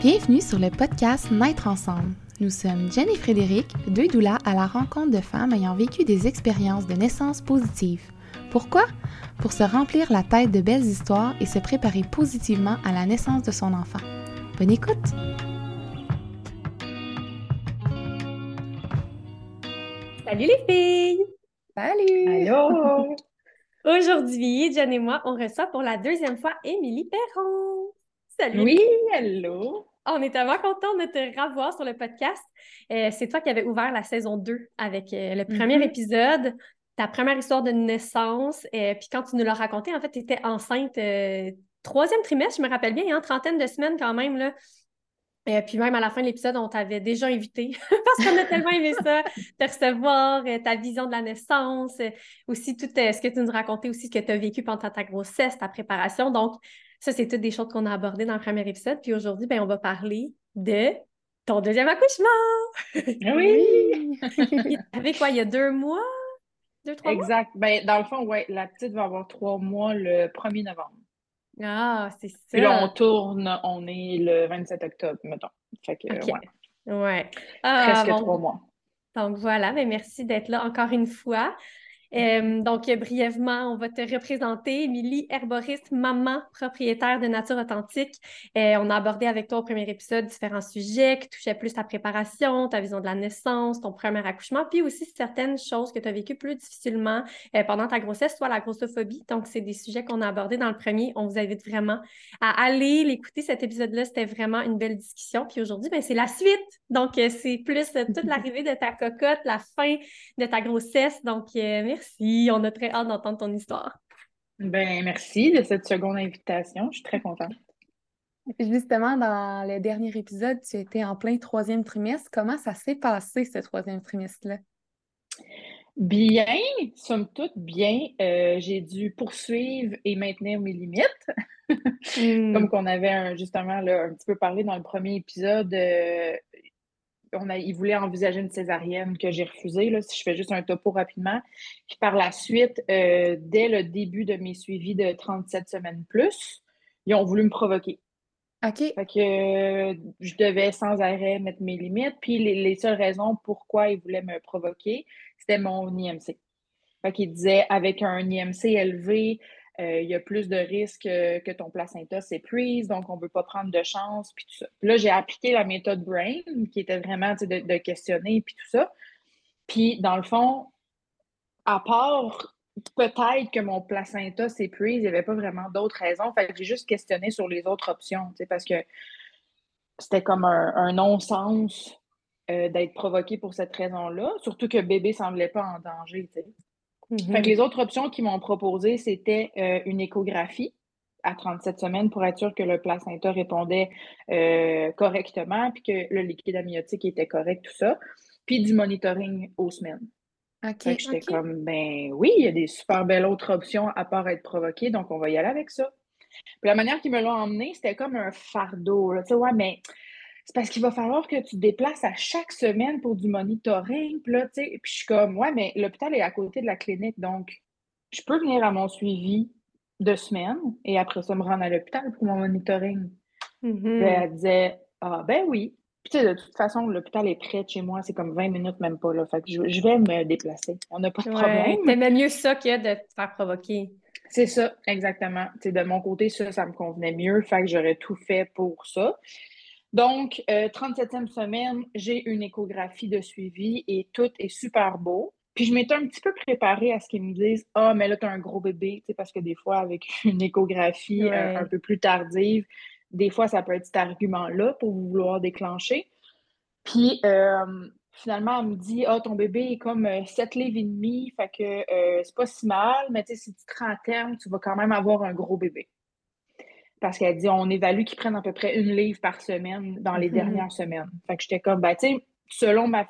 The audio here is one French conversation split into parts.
Bienvenue sur le podcast Naître ensemble. Nous sommes Jen et Frédéric, deux doulas à la rencontre de femmes ayant vécu des expériences de naissance positives. Pourquoi? Pour se remplir la tête de belles histoires et se préparer positivement à la naissance de son enfant. Bonne écoute! Salut les filles! Salut! Allô! Aujourd'hui, Jen et moi, on reçoit pour la deuxième fois Émilie Perron. Salut! Oui, hello! On est tellement contents de te revoir sur le podcast. Euh, c'est toi qui avais ouvert la saison 2 avec euh, le premier Mhm. épisode, ta première histoire de naissance. Euh, puis quand tu nous l'as raconté, en fait, tu étais enceinte euh, troisième trimestre, je me rappelle bien, hein, trentaine de semaines quand même. Là. Euh, puis même à la fin de l'épisode, on t'avait déjà invité parce qu'on a tellement aimé ça, te recevoir, ta vision de la naissance, aussi tout ce que tu nous racontais aussi, ce que tu as vécu pendant ta grossesse, ta préparation. Donc, ça, c'est toutes des choses qu'on a abordées dans le premier épisode. Puis aujourd'hui, ben, on va parler de ton deuxième accouchement. Oui! Avec quoi, il y a deux mois? Deux, trois mois? Exact. Ben, dans le fond, ouais, la petite va avoir trois mois le 1er novembre. Ah, c'est ça. Puis là, on tourne, on est le 27 octobre, mettons. Fait que, OK. ouais, Ouais. Ah, presque bon. trois mois. Donc voilà, mais merci d'être là encore une fois. Donc, brièvement, on va te représenter. Émilie, herboriste, maman, propriétaire de Nature Authentique. On a abordé avec toi au premier épisode différents sujets qui touchaient plus ta préparation, ta vision de la naissance, ton premier accouchement, puis aussi certaines choses que tu as vécues plus difficilement euh, pendant ta grossesse, soit la grossophobie. Donc, c'est des sujets qu'on a abordés dans le premier. On vous invite vraiment à aller l'écouter. Cet épisode-là, c'était vraiment une belle discussion. Puis aujourd'hui, ben, c'est la suite. Donc, euh, c'est plus euh, toute l'arrivée de ta cocotte, la fin de ta grossesse. Donc, euh, merci. On a très hâte d'entendre ton histoire. Ben, merci de cette seconde invitation. Je suis très contente. Justement, dans le dernier épisode, tu étais en plein troisième trimestre. Comment ça s'est passé, ce troisième trimestre-là? Bien, somme toute, bien. Euh, j'ai dû poursuivre et maintenir mes limites. Hmm. Comme qu'on avait un- justement là, un petit peu parlé dans le premier épisode, euh, on a, il voulait envisager une césarienne que j'ai refusée, là, si je fais juste un topo rapidement. Puis par la suite, euh, dès le début de mes suivis de 37 semaines plus, ils ont voulu me provoquer. OK. Fait que euh, je devais sans arrêt mettre mes limites. Puis les, les seules raisons pourquoi ils voulaient me provoquer, c'était mon IMC. Fait qu'ils disaient avec un IMC élevé, euh, il y a plus de risques euh, que ton placenta s'épuise, donc on ne veut pas prendre de chance, puis tout ça. Puis là, j'ai appliqué la méthode BRAIN, qui était vraiment de, questionner, puis tout ça. Puis, dans le fond, à part peut-être que mon placenta s'épuise, il n'y avait pas vraiment d'autres raisons. J'ai juste questionné sur les autres options, parce que c'était comme un, non-sens euh, d'être provoqué pour cette raison-là, surtout que bébé ne semblait pas en danger, tu Mhm. Fait que les autres options qu'ils m'ont proposées, c'était euh, une échographie à 37 semaines pour être sûr que le placenta répondait euh, correctement, puis que le liquide amniotique était correct, tout ça, puis du monitoring aux semaines. OK. Fait que j'étais comme, ben oui, il y a des super belles autres options à part être provoqué, donc on va y aller avec ça. Puis la manière qu'ils me l'ont emmené, c'était comme un fardeau. Tu sais, ouais, mais c'est parce qu'il va falloir que tu te déplaces à chaque semaine pour du monitoring. Puis là, tu sais, puis je suis comme, ouais, mais l'hôpital est à côté de la clinique, donc je peux venir à mon suivi de semaine et après ça me rendre à l'hôpital pour mon monitoring. Mhm. Puis elle disait, ah ben oui. Puis tu sais, de toute façon, l'hôpital est près de chez moi, c'est comme 20 minutes même pas là. Fait que je, je vais me déplacer. On n'a pas de Ouais, problème. t'aimais mieux ça que de te faire provoquer. C'est ça, exactement. De mon côté, ça, ça me convenait mieux. Fait que j'aurais tout fait pour ça. Donc, euh, 37e semaine, j'ai une échographie de suivi et tout est super beau. Puis je m'étais un petit peu préparée à ce qu'ils me disent Ah, mais là, tu as un gros bébé, tu sais, parce que des fois, avec une échographie euh, un peu plus tardive, des fois, ça peut être cet argument-là pour vouloir déclencher. Puis euh, finalement, elle me dit Ah, ton bébé est comme euh, 7 livres et demi, fait que euh, c'est pas si mal, mais tu sais, si tu te rends à terme, tu vas quand même avoir un gros bébé. Parce qu'elle dit on évalue qu'ils prennent à peu près une livre par semaine dans les Mhm. dernières semaines. Fait que j'étais comme, ben, tu sais, selon ma,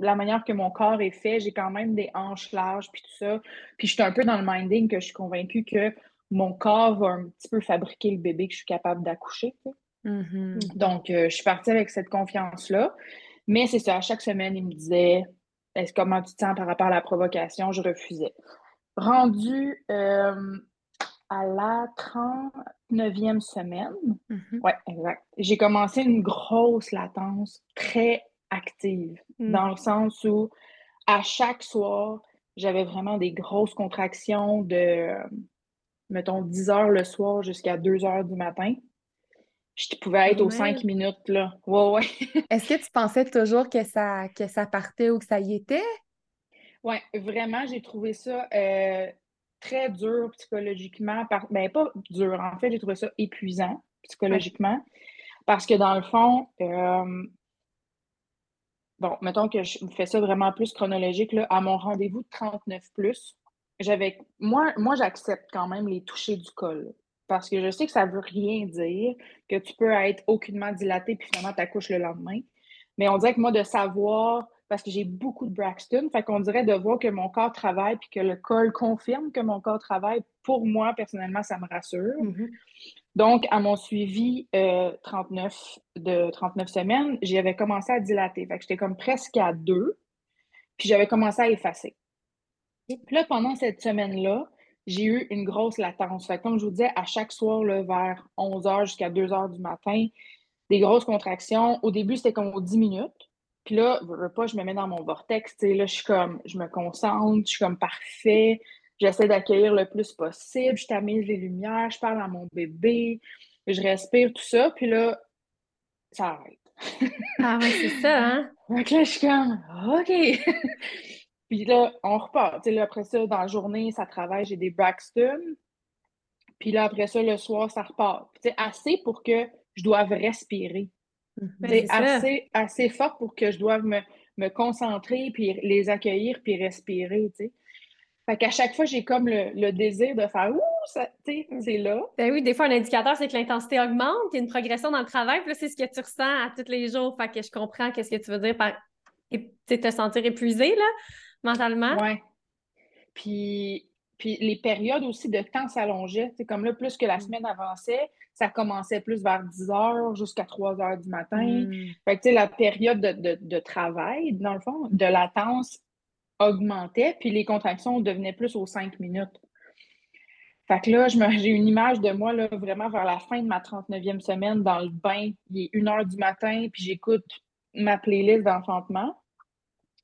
la manière que mon corps est fait, j'ai quand même des hanches larges, puis tout ça. Puis je suis un peu dans le minding que je suis convaincue que mon corps va un petit peu fabriquer le bébé que je suis capable d'accoucher. Mhm. Donc, euh, je suis partie avec cette confiance-là. Mais c'est ça, à chaque semaine, il me disait Est-ce comment tu te sens par rapport à la provocation? Je refusais. Rendu euh, à la 39e semaine. Mhm. Oui, exact. J'ai commencé une grosse latence très active, Mm. dans le sens où à chaque soir, j'avais vraiment des grosses contractions de, mettons, 10 heures le soir jusqu'à 2 heures du matin. Je pouvais être aux Ouais. 5 minutes, là. Ouais, ouais. Est-ce que tu pensais toujours que ça, que ça partait ou que ça y était? Ouais, vraiment, j'ai trouvé ça euh, très dur psychologiquement. Ben, pas dur, en fait, j'ai trouvé ça épuisant psychologiquement. Parce que dans le fond, euh, bon, mettons que je fais ça vraiment plus chronologique, là, à mon rendez-vous de 39 plus, j'avais. Moi, moi j'accepte quand même les touchés du col. Parce que je sais que ça veut rien dire, que tu peux être aucunement dilaté puis finalement t'accouches le lendemain. Mais on dirait que moi, de savoir, parce que j'ai beaucoup de Braxton, fait qu'on dirait de voir que mon corps travaille puis que le col confirme que mon corps travaille, pour moi, personnellement, ça me rassure. Mhm. Donc, à mon suivi euh, 39 de 39 semaines, j'avais commencé à dilater. Fait que j'étais comme presque à deux, puis j'avais commencé à effacer. Et puis là, pendant cette semaine-là, j'ai eu une grosse latence. Fait que comme je vous disais, à chaque soir, là, vers 11h jusqu'à 2h du matin, des grosses contractions. Au début, c'était comme aux 10 minutes. Puis là, veux, veux pas, je me mets dans mon vortex. tu sais, Là, je suis comme, je me concentre, je suis comme parfait. J'essaie d'accueillir le plus possible. Je tamise les lumières, je parle à mon bébé, je respire, tout ça. Puis là, ça arrête. Ah ouais, c'est ça, hein? Donc là, je suis comme, OK. Puis là, on repart. Tu sais, là, après ça, dans la journée, ça travaille, j'ai des Braxton. Puis là, après ça, le soir, ça repart. Sais, assez pour que je doive respirer. Ben, c'est assez, assez fort pour que je doive me, me concentrer, puis les accueillir, puis respirer, tu sais. Fait qu'à chaque fois, j'ai comme le, le désir de faire « Ouh! » ça- sais, c'est là. Ben oui, des fois, un indicateur, c'est que l'intensité augmente, il y a une progression dans le travail, puis là, c'est ce que tu ressens à tous les jours. Fait que je comprends qu'est-ce que tu veux dire par te sentir épuisé, là, mentalement. Ouais. Puis, puis les périodes aussi de temps s'allongeaient. C'est comme là, plus que la Mm. semaine avançait, ça commençait plus vers 10 heures jusqu'à 3 heures du matin. Mm. Fait que, la période de, de- de travail, dans le fond, de latence augmentait, puis les contractions devenaient plus aux 5 minutes. Fait que là, j'ai une image de moi, là, vraiment vers la fin de ma 39e semaine, dans le bain. Il est 1 heure du matin, puis j'écoute ma playlist d'enfantement.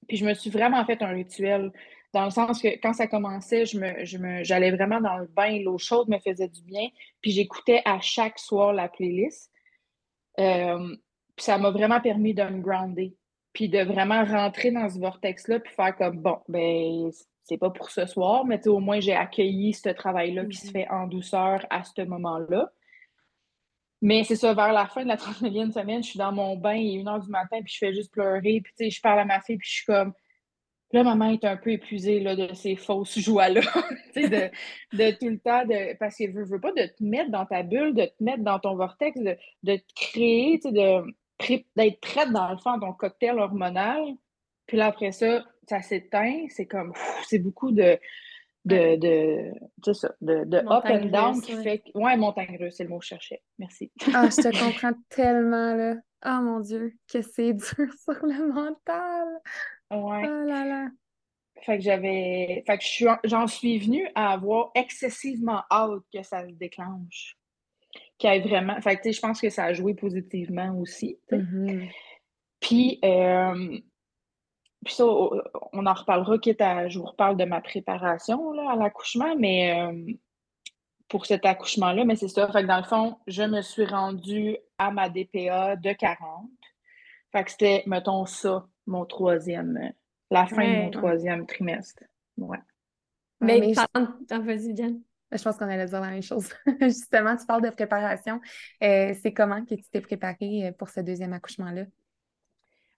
Puis je me suis vraiment fait un rituel, dans le sens que quand ça commençait, je me, je me, j'allais vraiment dans le bain, l'eau chaude me faisait du bien, puis j'écoutais à chaque soir la playlist. Euh, puis ça m'a vraiment permis de me grounder, puis de vraiment rentrer dans ce vortex-là, puis faire comme, bon, ben, c'est pas pour ce soir, mais tu sais, au moins j'ai accueilli ce travail-là qui se Mhm. fait en douceur à ce moment-là. Mais c'est ça, vers la fin de la 39e semaine, je suis dans mon bain, il est 1h du matin, puis je fais juste pleurer, puis tu sais, je parle à ma fille, puis je suis comme, là, maman est un peu épuisée là, de ces fausses joies-là, de, de tout le temps, de, parce qu'elle veut, veut pas de te mettre dans ta bulle, de te mettre dans ton vortex, de, de te créer, de, d'être prête dans le fond ton cocktail hormonal, puis là, après ça, ça s'éteint, c'est comme, c'est beaucoup de, de, de, c'est ça, de, de up and down russe, qui ouais. fait, que- ouais, montagne russe, c'est le mot que je cherchais, merci. Ah, je te comprends tellement, là. Oh mon Dieu, que c'est dur sur le mental. Ouais. Oh là là. Fait que j'avais. Fait que j'en suis venue à avoir excessivement hâte que ça se déclenche. Qu'il y ait vraiment. Fait que tu sais, je pense que ça a joué positivement aussi. Mhm. Puis, euh, puis ça, on en reparlera, quitte à. Je vous reparle de ma préparation là, à l'accouchement, mais euh, pour cet accouchement-là, mais c'est ça. Fait que dans le fond, je me suis rendue à ma DPA de 40. Fait que c'était, mettons, ça, mon troisième. euh, La fin de mon Ouais. troisième trimestre. Ouais. Mais, mais je- vas-y, Diane. Je pense qu'on allait dire la même chose. Justement, tu parles de préparation. Euh, c'est comment que tu t'es préparée euh, pour ce deuxième accouchement-là?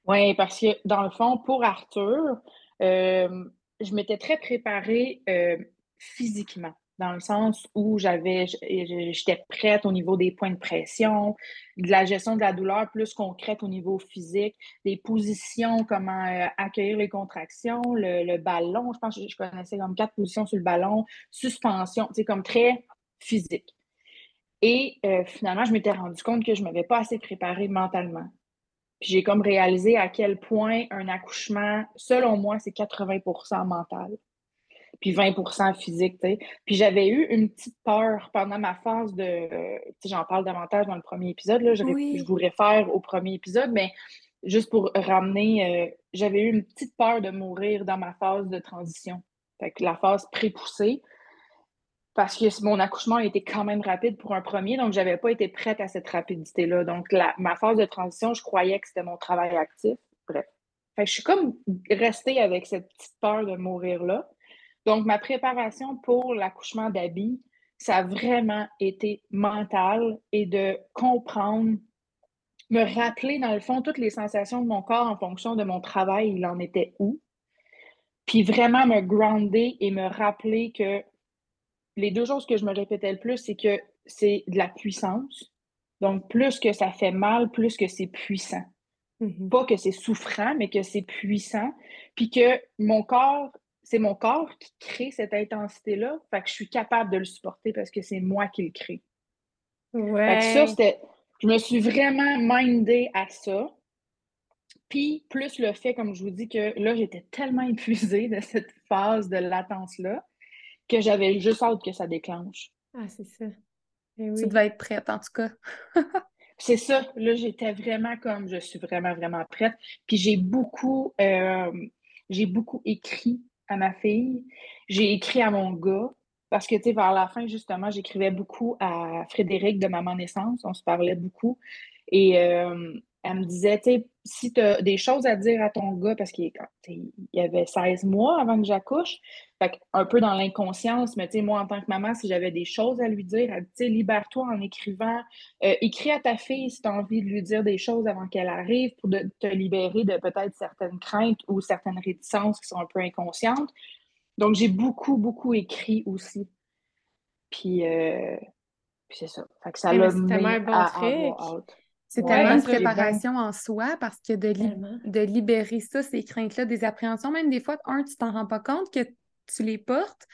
Oui, parce que dans le fond, pour Arthur, euh, je m'étais très préparée euh, physiquement, dans le sens où j'avais, j'étais prête au niveau des points de pression, de la gestion de la douleur plus concrète au niveau physique, des positions, comment euh, accueillir les contractions, le, ballon, je pense que je connaissais comme quatre positions sur le ballon, suspension, c'est comme très physique. Et euh, finalement, je m'étais rendu compte que je ne m'avais pas assez préparée mentalement. Puis j'ai comme réalisé à quel point un accouchement, selon moi, c'est 80% mental. Puis 20% physique, tu sais. Puis j'avais eu une petite peur pendant ma phase de, j'en parle davantage dans le premier épisode, là, je, je vous réfère au premier épisode, mais juste pour ramener, euh, j'avais eu une petite peur de mourir dans ma phase de transition. Fait que la phase pré-poussée, parce que mon accouchement a été quand même rapide pour un premier, donc je n'avais pas été prête à cette rapidité-là. Donc, ma phase de transition, je croyais que c'était mon travail actif. Bref. Fait que je suis comme restée avec cette petite peur de mourir là. Donc, ma préparation pour l'accouchement d'Abby, ça a vraiment été mental et de comprendre me rappeler, dans le fond, toutes les sensations de mon corps en fonction de mon travail, il en était où. Puis vraiment me grounder et me rappeler que les deux choses que je me répétais le plus, c'est que c'est de la puissance. Donc, plus que ça fait mal, plus que c'est puissant. Mm-hmm. Pas que c'est souffrant, mais que c'est puissant. Puis que mon corps, c'est mon corps qui crée cette intensité-là. Fait que je suis capable de le supporter parce que c'est moi qui le crée. Ouais. Fait que ça, c'était je me suis vraiment mindée à ça. Puis, plus le fait, comme je vous dis, que là, j'étais tellement épuisée de cette phase de latence-là que j'avais juste hâte que ça déclenche. Ah, c'est ça. Eh tu devais être prête, en tout cas. c'est ça. Là, j'étais vraiment comme, je suis vraiment, vraiment prête. Puis, j'ai beaucoup, euh, j'ai beaucoup écrit à ma fille. J'ai écrit à mon gars. Parce que, tu sais, vers la fin, justement, j'écrivais beaucoup à Frédéric de Maman Naissance. On se parlait beaucoup. Et euh, elle me disait, tu sais, si tu as des choses à dire à ton gars, parce qu'il y avait 16 mois avant que j'accouche, fait un peu dans l'inconscience, mais tu sais, moi, en tant que maman, si j'avais des choses à lui dire, libère-toi en écrivant. Euh, écris à ta fille si tu as envie de lui dire des choses avant qu'elle arrive pour te libérer de peut-être certaines craintes ou certaines réticences qui sont un peu inconscientes. Donc, j'ai beaucoup, beaucoup écrit aussi. Puis, euh, c'est ça. Fait que ça l'a un bon C'est tellement une préparation en soi parce que de, de libérer ça, ces craintes-là, des appréhensions, même des fois, un, tu t'en rends pas compte que tu les portes.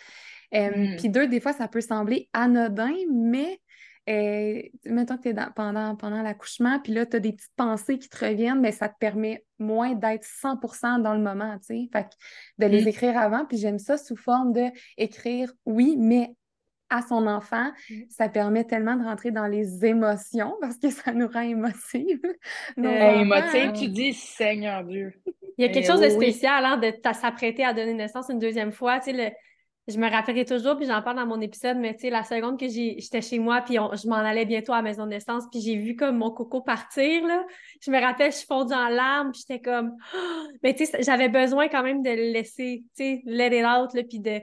Euh, puis deux, des fois, ça peut sembler anodin, mais et, mettons que tu es pendant, pendant l'accouchement, puis là, tu as des petites pensées qui te reviennent, mais ça te permet moins d'être 100% dans le moment, tu sais. Fait de les mm. écrire avant, puis j'aime ça sous forme de écrire oui, mais à son enfant, ça permet tellement de rentrer dans les émotions parce que ça nous rend émotives. émotive, tu dis Seigneur Dieu. Il y a quelque chose de spécial hein, de s'apprêter à donner naissance une deuxième fois. Tu sais, le, je me rappellerai toujours, puis j'en parle dans mon épisode, mais tu sais, la seconde que j'étais chez moi, puis je m'en allais bientôt à la maison de naissance, puis j'ai vu comme mon coco partir, là. Je me rappelle, je suis fondue en larmes, puis j'étais comme... Mais tu sais, j'avais besoin quand même de le laisser, tu sais, let it out, là, puis de...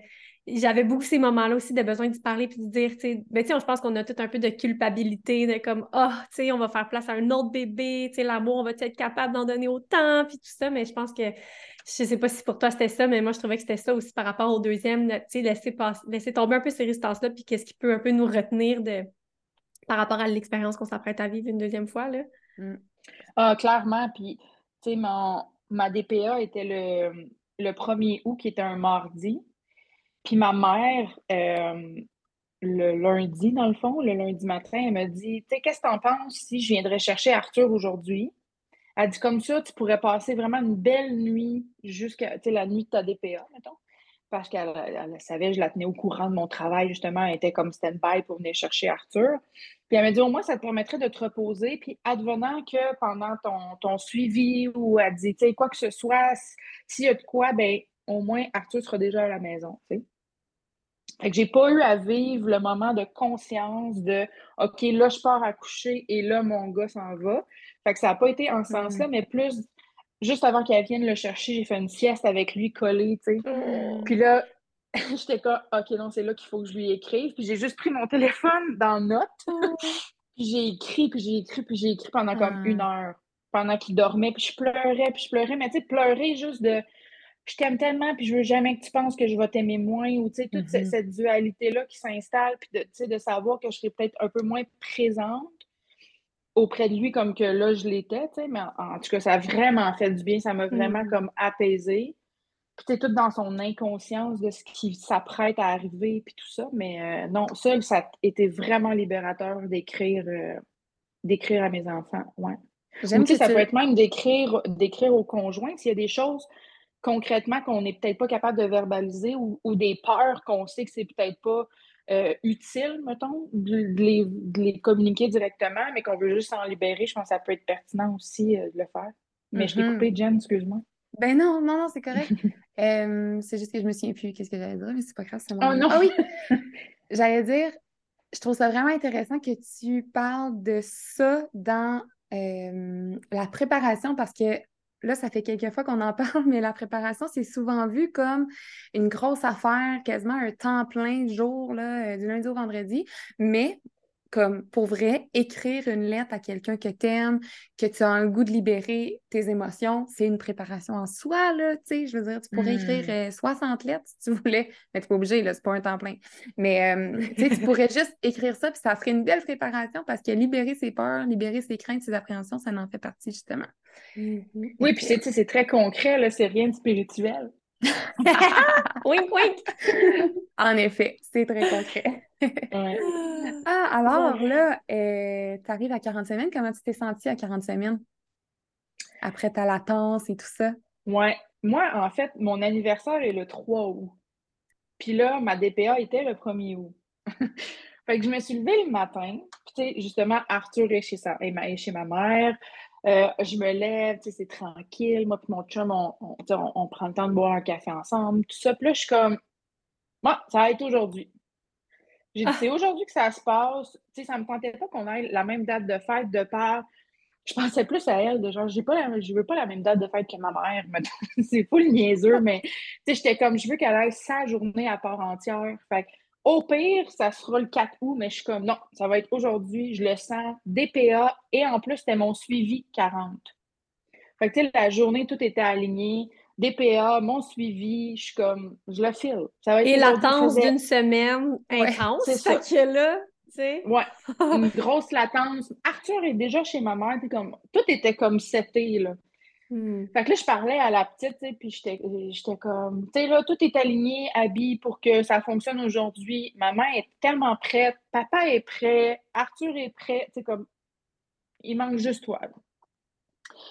J'avais beaucoup ces moments-là aussi de besoin d'y parler puis de dire, tu sais, ben, je pense qu'on a tout un peu de culpabilité, de comme, oh, tu sais, on va faire place à un autre bébé, tu sais, l'amour, on va être capable d'en donner autant, puis tout ça, mais je pense que je sais pas si pour toi c'était ça, mais moi je trouvais que c'était ça aussi par rapport au deuxième, tu sais, laisser, laisser tomber un peu ces résistances-là, puis qu'est-ce qui peut un peu nous retenir de par rapport à l'expérience qu'on s'apprête à vivre une deuxième fois, là. Mm. Ah, clairement, puis, tu sais, ma DPA était le, le 1er août, qui était un mardi, puis ma mère, euh, le lundi, dans le fond, le lundi matin, elle m'a dit, tu sais, qu'est-ce que t'en penses si je viendrais chercher Arthur aujourd'hui? Elle dit comme ça, tu pourrais passer vraiment une belle nuit jusqu'à la nuit de ta DPA, mettons. Parce qu'elle savait, je la tenais au courant de mon travail, justement, elle était comme stand-by pour venir chercher Arthur. Puis elle m'a dit au moins, ça te permettrait de te reposer. Puis advenant que pendant ton, ton suivi ou elle dit, tu sais, quoi que ce soit, s'il y a de quoi, ben au moins Arthur sera déjà à la maison. Fait que j'ai pas eu à vivre le moment de conscience de OK, là, je pars à coucher et là, mon gars s'en va. Fait que ça n'a pas été en ce sens-là, mm. mais plus juste avant qu'elle vienne le chercher, j'ai fait une sieste avec lui collé, tu sais. Mm. Puis là, j'étais comme OK, non, c'est là qu'il faut que je lui écrive. Puis j'ai juste pris mon téléphone dans note. Mm. puis j'ai écrit, puis j'ai écrit, puis j'ai écrit pendant comme une heure. Pendant qu'il dormait, puis je pleurais, puis je pleurais, mais tu sais, pleurer juste de je t'aime tellement, puis je veux jamais que tu penses que je vais t'aimer moins, ou tu sais, toute mm-hmm. cette, dualité-là qui s'installe, puis de, de savoir que je serai peut-être un peu moins présente auprès de lui comme que là, je l'étais, tu sais, mais en, tout cas, ça a vraiment fait du bien, ça m'a vraiment mm-hmm. comme apaisé. Puis t'es tout dans son inconscience de ce qui s'apprête à arriver, puis tout ça, mais euh, non, ça, ça a été vraiment libérateur d'écrire euh, d'écrire à mes enfants, ouais. Ou, ça peut être même d'écrire d'écrire au conjoint s'il y a des choses concrètement qu'on n'est peut-être pas capable de verbaliser ou, des peurs qu'on sait que c'est peut-être pas euh, utile, mettons, de, les, communiquer directement, mais qu'on veut juste s'en libérer, je pense que ça peut être pertinent aussi euh, de le faire. Mais je t'ai coupé, mm-hmm. Jen, excuse-moi. Ben non, non, non, c'est correct. c'est juste que je me souviens plus qu'est-ce que j'allais dire, mais c'est pas grave, Oh non! Ah oui! j'allais dire, je trouve ça vraiment intéressant que tu parles de ça dans la préparation parce que là, ça fait quelques fois qu'on en parle, mais la préparation, c'est souvent vu comme une grosse affaire, quasiment un temps plein jour, là, euh, du lundi au vendredi. Mais comme pour vrai, écrire une lettre à quelqu'un que tu aimes, que tu as le goût de libérer tes émotions, c'est une préparation en soi, là, tu sais, je veux dire, tu pourrais écrire 60 hmm. euh, lettres si tu voulais, mais tu pas obligé, là, c'est pas un temps plein. Mais, euh, tu sais, tu pourrais juste écrire ça, puis ça ferait une belle préparation parce que libérer ses peurs, libérer ses craintes, ses appréhensions, ça en fait partie, justement. Mm-hmm. Oui, puis c'est très concret, là, c'est rien de spirituel. wink, wink! en effet, c'est très concret. Ah, alors là, euh, tu arrives à 40 semaines. Comment tu t'es sentie à 40 semaines? Après ta latence et tout ça? Ouais. Moi, en fait, mon anniversaire est le 3 août. Puis là, ma DPA était le 1er août. fait que je me suis levée le matin. Puis, tu sais, justement, Arthur est chez, sa, est chez ma mère. Euh, je me lève, tu sais, c'est tranquille. Moi puis mon chum, on, on, prend le temps de boire un café ensemble, tout ça. Puis là, je suis comme, moi, ça va être aujourd'hui. J'ai dit, c'est aujourd'hui que ça se passe. Tu sais, ça me tentait pas qu'on ait la même date de fête de part. Je pensais plus à elle, de genre, j'ai pas je veux pas la même date de fête que ma mère. c'est pas le niaiseux, mais tu sais, j'étais comme, je veux qu'elle ait sa journée à part entière. Fait au pire, ça sera le 4 août, mais je suis comme, non, ça va être aujourd'hui, je le sens, DPA, et en plus, c'était mon suivi 40. Fait que, tu sais, la journée, tout était aligné. DPA, mon suivi, je suis comme, je le file. Ça va être Et latence d'une semaine intense. c'est ça. que là, tu sais. Ouais, une grosse latence. Arthur est déjà chez ma mère, puis comme, tout était comme seté, là. Hmm. Fait que là, je parlais à la petite, puis j'étais comme, tu sais, là, tout est aligné, habillé pour que ça fonctionne aujourd'hui. Maman est tellement prête, papa est prêt, Arthur est prêt, tu sais, comme, il manque juste toi.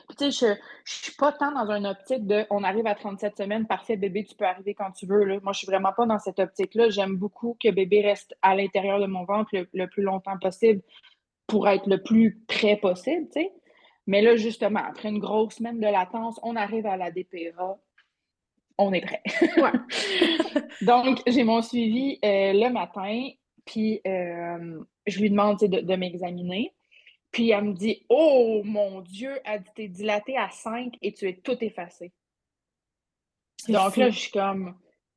Puis, tu sais, je, je suis pas tant dans une optique de on arrive à 37 semaines, parfait, bébé, tu peux arriver quand tu veux. Là. Moi, je suis vraiment pas dans cette optique-là. J'aime beaucoup que bébé reste à l'intérieur de mon ventre le, plus longtemps possible pour être le plus près possible, tu sais. Mais là, justement, après une grosse semaine de latence, on arrive à la DPA. On est prêt. Donc, j'ai mon suivi euh, le matin, puis euh, je lui demande de, de m'examiner. Puis elle me dit Oh mon Dieu, elle dit T'es dilatée à 5 et tu es tout effacé. Donc là, je suis comme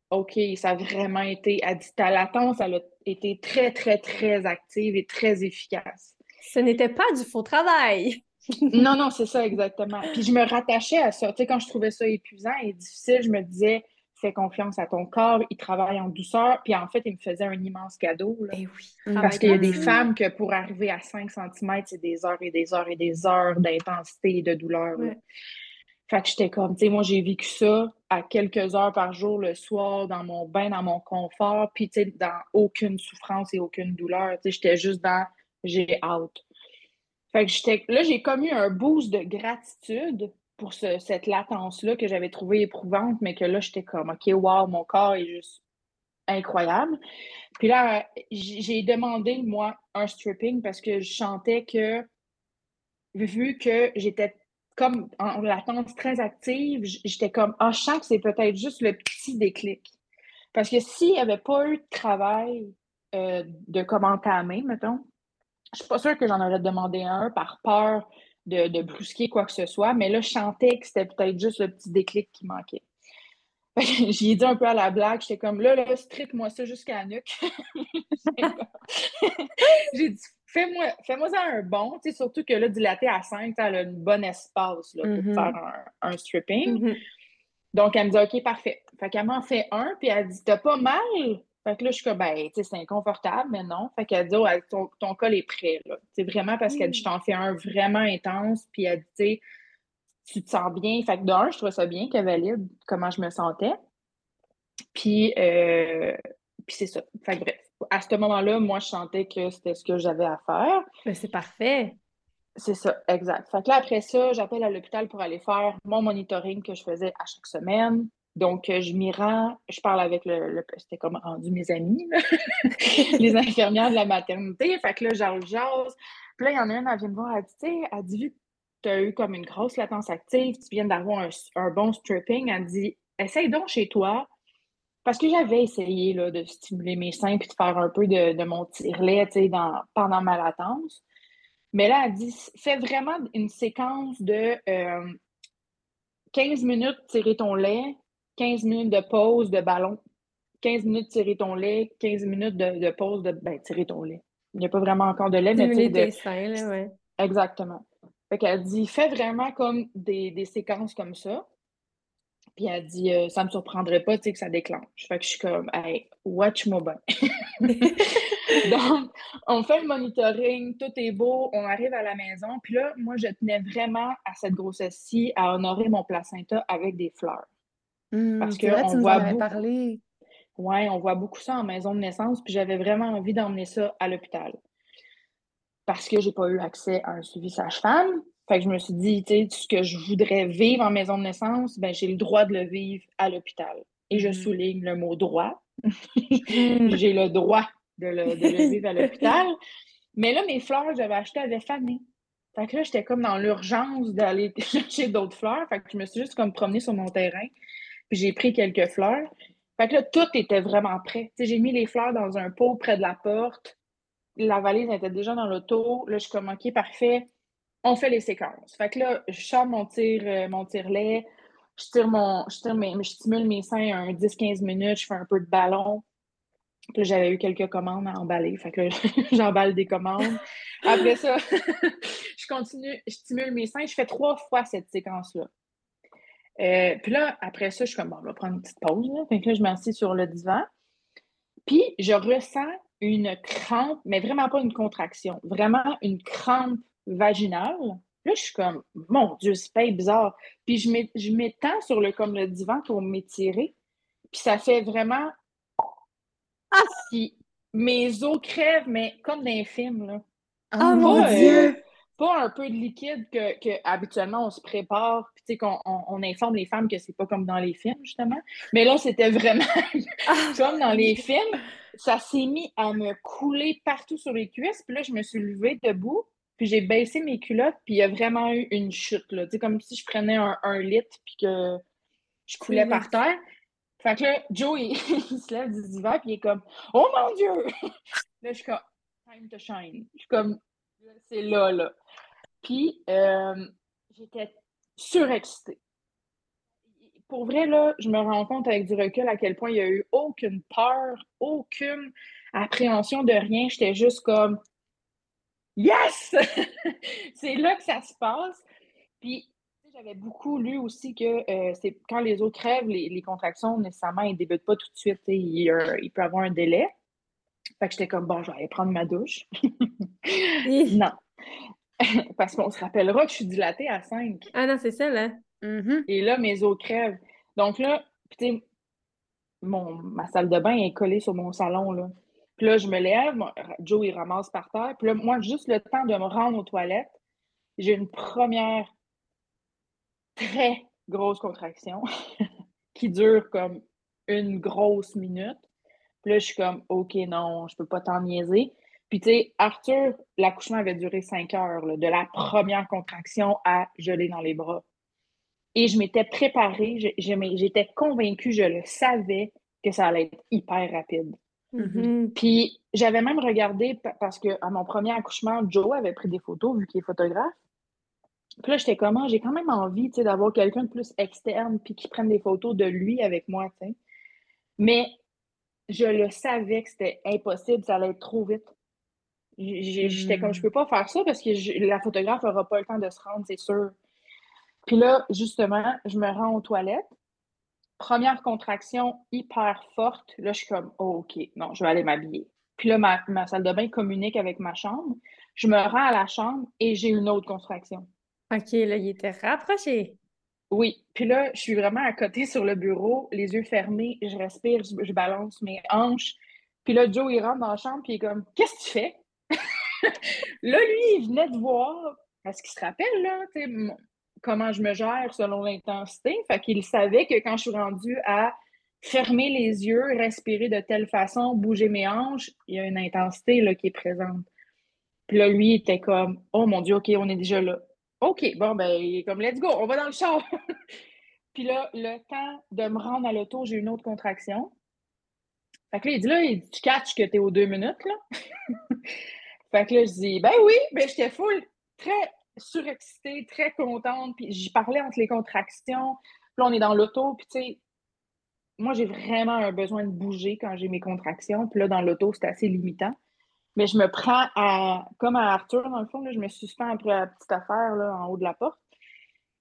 OK, ça a vraiment été. Elle dit Ta latence, elle a été très, très, très active et très efficace. Ce n'était pas du faux travail. non, non, c'est ça exactement. Puis je me rattachais à ça. Tu sais, quand je trouvais ça épuisant et difficile, je me disais fais confiance à ton corps, il travaille en douceur. Puis en fait, il me faisait un immense cadeau. Là, eh oui. Parce qu'il y a des femmes que pour arriver à 5 cm, c'est des heures et des heures et des heures d'intensité et de douleur. Fait que j'étais comme, tu sais, moi, j'ai vécu ça à quelques heures par jour le soir, dans mon bain, dans mon confort, puis tu sais, dans aucune souffrance et aucune douleur. Tu sais, j'étais juste dans j'ai hâte. Fait que là, j'ai comme eu un boost de gratitude pour cette latence-là que j'avais trouvée éprouvante, mais que là, j'étais comme, OK, wow, mon corps est juste incroyable. Puis là, j'ai demandé, moi, un stripping parce que je sentais que, vu que j'étais comme en latence très active, j'étais comme, ah, je sens que c'est peut-être juste le petit déclic. Parce que s'il n'y avait pas eu de travail euh, de comment main, mettons, je suis pas sûre que j'en aurais demandé un par peur de, brusquer quoi que ce soit, mais là, je sentais que c'était peut-être juste le petit déclic qui manquait. J'y ai dit un peu à la blague, j'étais comme là, là, strip-moi ça jusqu'à la nuque. J'ai dit, fais-moi fais ça un bon, tu sais, surtout que là, dilaté à 5, tu as un bon espace là, pour mm-hmm. faire un, stripping. Mm-hmm. Donc, elle me dit, OK, parfait. Fait qu'elle m'en fait un, puis elle dit, t'as pas mal? Fait que là, je suis comme, ben, tu sais, c'est inconfortable, mais non. Fait qu'elle dit, oh, ton, ton, col est prêt, là. C'est vraiment parce qu'elle dit, je t'en fais un vraiment intense, puis elle dit, tu sais, tu te sens bien. Fait que d'un, je trouvais ça bien qu'elle valide comment je me sentais. Puis, euh, puis c'est ça. Fait que bref, à ce moment-là, moi, je sentais que c'était ce que j'avais à faire. Mais c'est parfait. C'est ça, exact. Fait que là, après ça, j'appelle à l'hôpital pour aller faire mon monitoring que je faisais à chaque semaine. Donc, je m'y rends, je parle avec le, c'était comme rendu mes amis, les infirmières de la maternité. Fait que là, j'en jase. Puis là, il y en a une, elle vient me voir, elle dit, tu sais, elle dit, vu que tu as eu comme une grosse latence active, tu viens d'avoir un, bon stripping, elle dit, essaye donc chez toi. Parce que j'avais essayé là, de stimuler mes seins puis de faire un peu de, mon tire-lait pendant ma latence. Mais là, elle dit, fais vraiment une séquence de 15 euh, minutes tirer ton lait, 15 minutes de pause de ballon, 15 minutes tirer ton lait, 15 minutes de, pause de ben, tirer ton lait. Il n'y a pas vraiment encore de lait, mais tu de... ouais. Exactement. Fait qu'elle dit, fais vraiment comme des, des séquences comme ça. Puis elle dit, euh, ça ne me surprendrait pas que ça déclenche. Fait que je suis comme, hey, watch-moi bien. Donc, on fait le monitoring, tout est beau, on arrive à la maison. Puis là, moi, je tenais vraiment à cette grossesse-ci à honorer mon placenta avec des fleurs. Mmh, Parce qu'on voit beaucoup... parlé. On voit beaucoup ça en maison de naissance, puis j'avais vraiment envie d'emmener ça à l'hôpital. Parce que j'ai pas eu accès à un suivi sage-femme. Fait que je me suis dit, tu sais, ce que je voudrais vivre en maison de naissance, ben, j'ai le droit de le vivre à l'hôpital. Et je mmh. souligne le mot droit. Mmh. j'ai le droit de le, vivre à l'hôpital. Mais là, mes fleurs que j'avais achetées avaient fané. Fait que là, j'étais comme dans l'urgence d'aller chercher d'autres fleurs. Fait que je me suis juste comme promenée sur mon terrain. Puis j'ai pris quelques fleurs. Fait que là, tout était vraiment prêt. j'ai mis les fleurs dans un pot près de la porte. La valise était déjà dans l'auto. Là, je suis comme, OK, parfait on fait les séquences. Fait que là, je sors mon tir, euh, mon tire-lait, je tire mon, je tire mes, je stimule mes seins un 10-15 minutes, je fais un peu de ballon. Puis j'avais eu quelques commandes à emballer. Fait que j'emballe des commandes. Après ça, je continue, je stimule mes seins. Je fais trois fois cette séquence-là. Euh, puis là, après ça, je suis comme, bon, on va prendre une petite pause. Là. Fait que là, je m'assieds sur le divan. Puis, je ressens une crampe, mais vraiment pas une contraction. Vraiment une crampe vaginale. Là, je suis comme, mon Dieu, c'est pas bizarre. Puis je m'étends sur le, comme le divan pour m'étirer. Puis ça fait vraiment. Ah! Si mes os crèvent, mais comme dans les films, là. Oh, mon euh, Dieu! pas un peu de liquide que, que habituellement on se prépare, qu'on on, informe les femmes que c'est pas comme dans les films, justement. Mais là, c'était vraiment ah! comme dans les films. Ça s'est mis à me couler partout sur les cuisses. Puis là, je me suis levée debout. Puis j'ai baissé mes culottes, puis il y a vraiment eu une chute, là. Tu comme si je prenais un, litre, puis que je coulais par terre. Fait que là, Joe, il, se lève du divan, puis il est comme « Oh mon Dieu! » Là, je suis comme « Time to shine. » Je suis comme « C'est là, là. » Puis, euh, j'étais surexcitée. Pour vrai, là, je me rends compte avec du recul à quel point il n'y a eu aucune peur, aucune appréhension de rien. J'étais juste comme Yes! c'est là que ça se passe. Puis, j'avais beaucoup lu aussi que euh, c'est quand les autres crèvent, les, contractions, nécessairement, ils ne débutent pas tout de suite. Il, il, peut avoir un délai. Fait que j'étais comme, bon, je vais aller prendre ma douche. non. Parce qu'on se rappellera que je suis dilatée à 5. Ah non, c'est ça, là. Mm-hmm. Et là, mes os crèvent. Donc là, tu sais, ma salle de bain est collée sur mon salon, là. Puis là, je me lève, Joe, il ramasse par terre. Puis là, moi, juste le temps de me rendre aux toilettes, j'ai une première très grosse contraction qui dure comme une grosse minute. Puis là, je suis comme, OK, non, je peux pas t'en niaiser. Puis, tu sais, Arthur, l'accouchement avait duré cinq heures, de la première contraction à geler dans les bras. Et je m'étais préparée, j'étais convaincue, je le savais que ça allait être hyper rapide. Mm-hmm. Puis j'avais même regardé parce que à mon premier accouchement, Joe avait pris des photos vu qu'il est photographe. Puis là, j'étais comment? Ah, j'ai quand même envie d'avoir quelqu'un de plus externe puis qui prenne des photos de lui avec moi. sais. Mais je le savais que c'était impossible, ça allait être trop vite. J'étais comme, je mm. peux pas faire ça parce que la photographe n'aura pas le temps de se rendre, c'est sûr. Puis là, justement, je me rends aux toilettes. Première contraction hyper forte. Là, je suis comme, oh, OK, non, je vais aller m'habiller. Puis là, ma, salle de bain communique avec ma chambre. Je me rends à la chambre et j'ai une autre contraction. OK, là, il était rapproché. Oui. Puis là, je suis vraiment à côté sur le bureau, les yeux fermés, je respire, je, balance mes hanches. Puis là, Joe, il rentre dans la chambre, puis il est comme, qu'est-ce que tu fais? là, lui, il venait de voir, parce qu'il se rappelle, là, comment je me gère selon l'intensité. Fait qu'il savait que quand je suis rendue à fermer les yeux, respirer de telle façon, bouger mes hanches, il y a une intensité là, qui est présente. Puis là, lui, il était comme Oh mon Dieu, OK, on est déjà là. OK, bon, ben, il est comme Let's go, on va dans le char. Puis là, le temps de me rendre à l'auto, j'ai une autre contraction. Fait que là, il dit là, tu catches que t'es aux deux minutes, là. fait que là, je dis Ben oui, ben j'étais full, très surexcitée, très contente. Puis j'y parlais entre les contractions. Puis là, on est dans l'auto, puis tu sais, moi, j'ai vraiment un besoin de bouger quand j'ai mes contractions. Puis là, dans l'auto, c'est assez limitant. Mais je me prends à, comme à Arthur, dans le fond, là, je me suspends après la petite affaire là, en haut de la porte.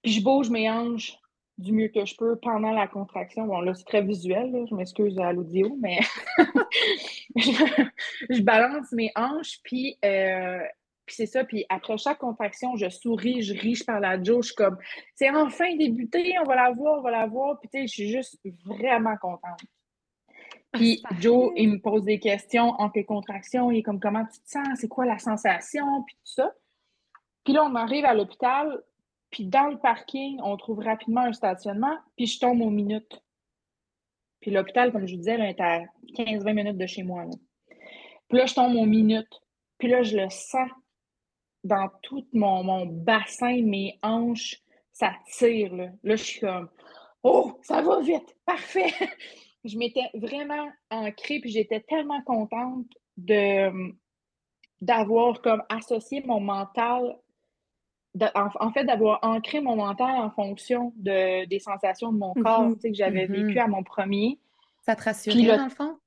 Puis je bouge mes hanches du mieux que je peux pendant la contraction. Bon, là, c'est très visuel, je m'excuse à l'audio, mais je, balance mes hanches, puis euh, puis c'est ça, puis après chaque contraction, je souris, je ris, je parle à Joe, je suis comme, c'est enfin débuté, on va la voir, on va la voir, puis tu sais, je suis juste vraiment contente. Ah, puis Joe, il me pose des questions entre les contractions, il est comme, comment tu te sens, c'est quoi la sensation, puis tout ça. Puis là, on arrive à l'hôpital, puis dans le parking, on trouve rapidement un stationnement, puis je tombe aux minutes. Puis l'hôpital, comme je vous disais, est à 15-20 minutes de chez moi. Puis là, je tombe aux minutes. Puis là, je le sens dans tout mon, mon bassin, mes hanches, ça tire. Là. là, je suis comme Oh, ça va vite, parfait. je m'étais vraiment ancrée, puis j'étais tellement contente d'avoir comme associé mon mental, en, fait, d'avoir ancré mon mental en fonction de, des sensations de mon corps mm-hmm. que j'avais vécu mm-hmm. à mon premier. Ça te rassurait, dans le fond?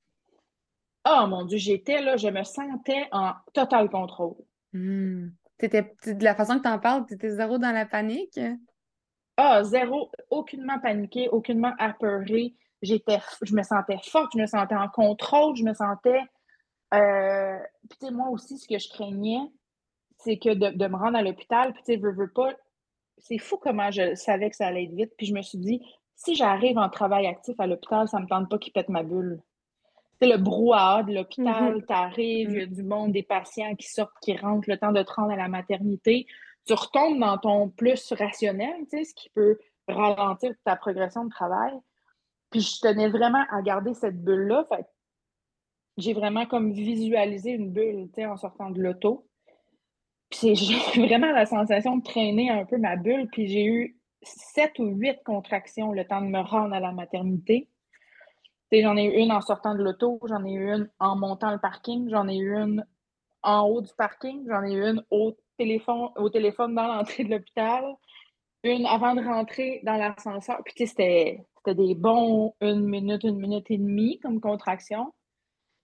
Oh mon Dieu, j'étais là, je me sentais en total contrôle. Mm de la façon que tu en parles, tu étais zéro dans la panique? Ah, zéro, aucunement paniqué, aucunement apeuré. J'étais, je me sentais forte, je me sentais en contrôle, je me sentais. Euh, puis, tu sais, moi aussi, ce que je craignais, c'est que de, me rendre à l'hôpital, puis, tu sais, veux, veux pas. C'est fou comment je savais que ça allait être vite. Puis, je me suis dit, si j'arrive en travail actif à l'hôpital, ça me tente pas qu'il pète ma bulle le brouhaha de l'hôpital, mm-hmm. tu arrives, il y a mm. du monde, des patients qui sortent, qui rentrent, le temps de te rendre à la maternité. Tu retombes dans ton plus rationnel, tu sais, ce qui peut ralentir ta progression de travail. Puis je tenais vraiment à garder cette bulle-là. Fait j'ai vraiment comme visualisé une bulle, tu sais, en sortant de l'auto. Puis j'ai vraiment la sensation de traîner un peu ma bulle. Puis j'ai eu sept ou huit contractions le temps de me rendre à la maternité. J'en ai eu une en sortant de l'auto, j'en ai eu une en montant le parking, j'en ai eu une en haut du parking, j'en ai eu une au téléphone, au téléphone dans l'entrée de l'hôpital, une avant de rentrer dans l'ascenseur. Puis, c'était des bons une minute, une minute et demie comme contraction.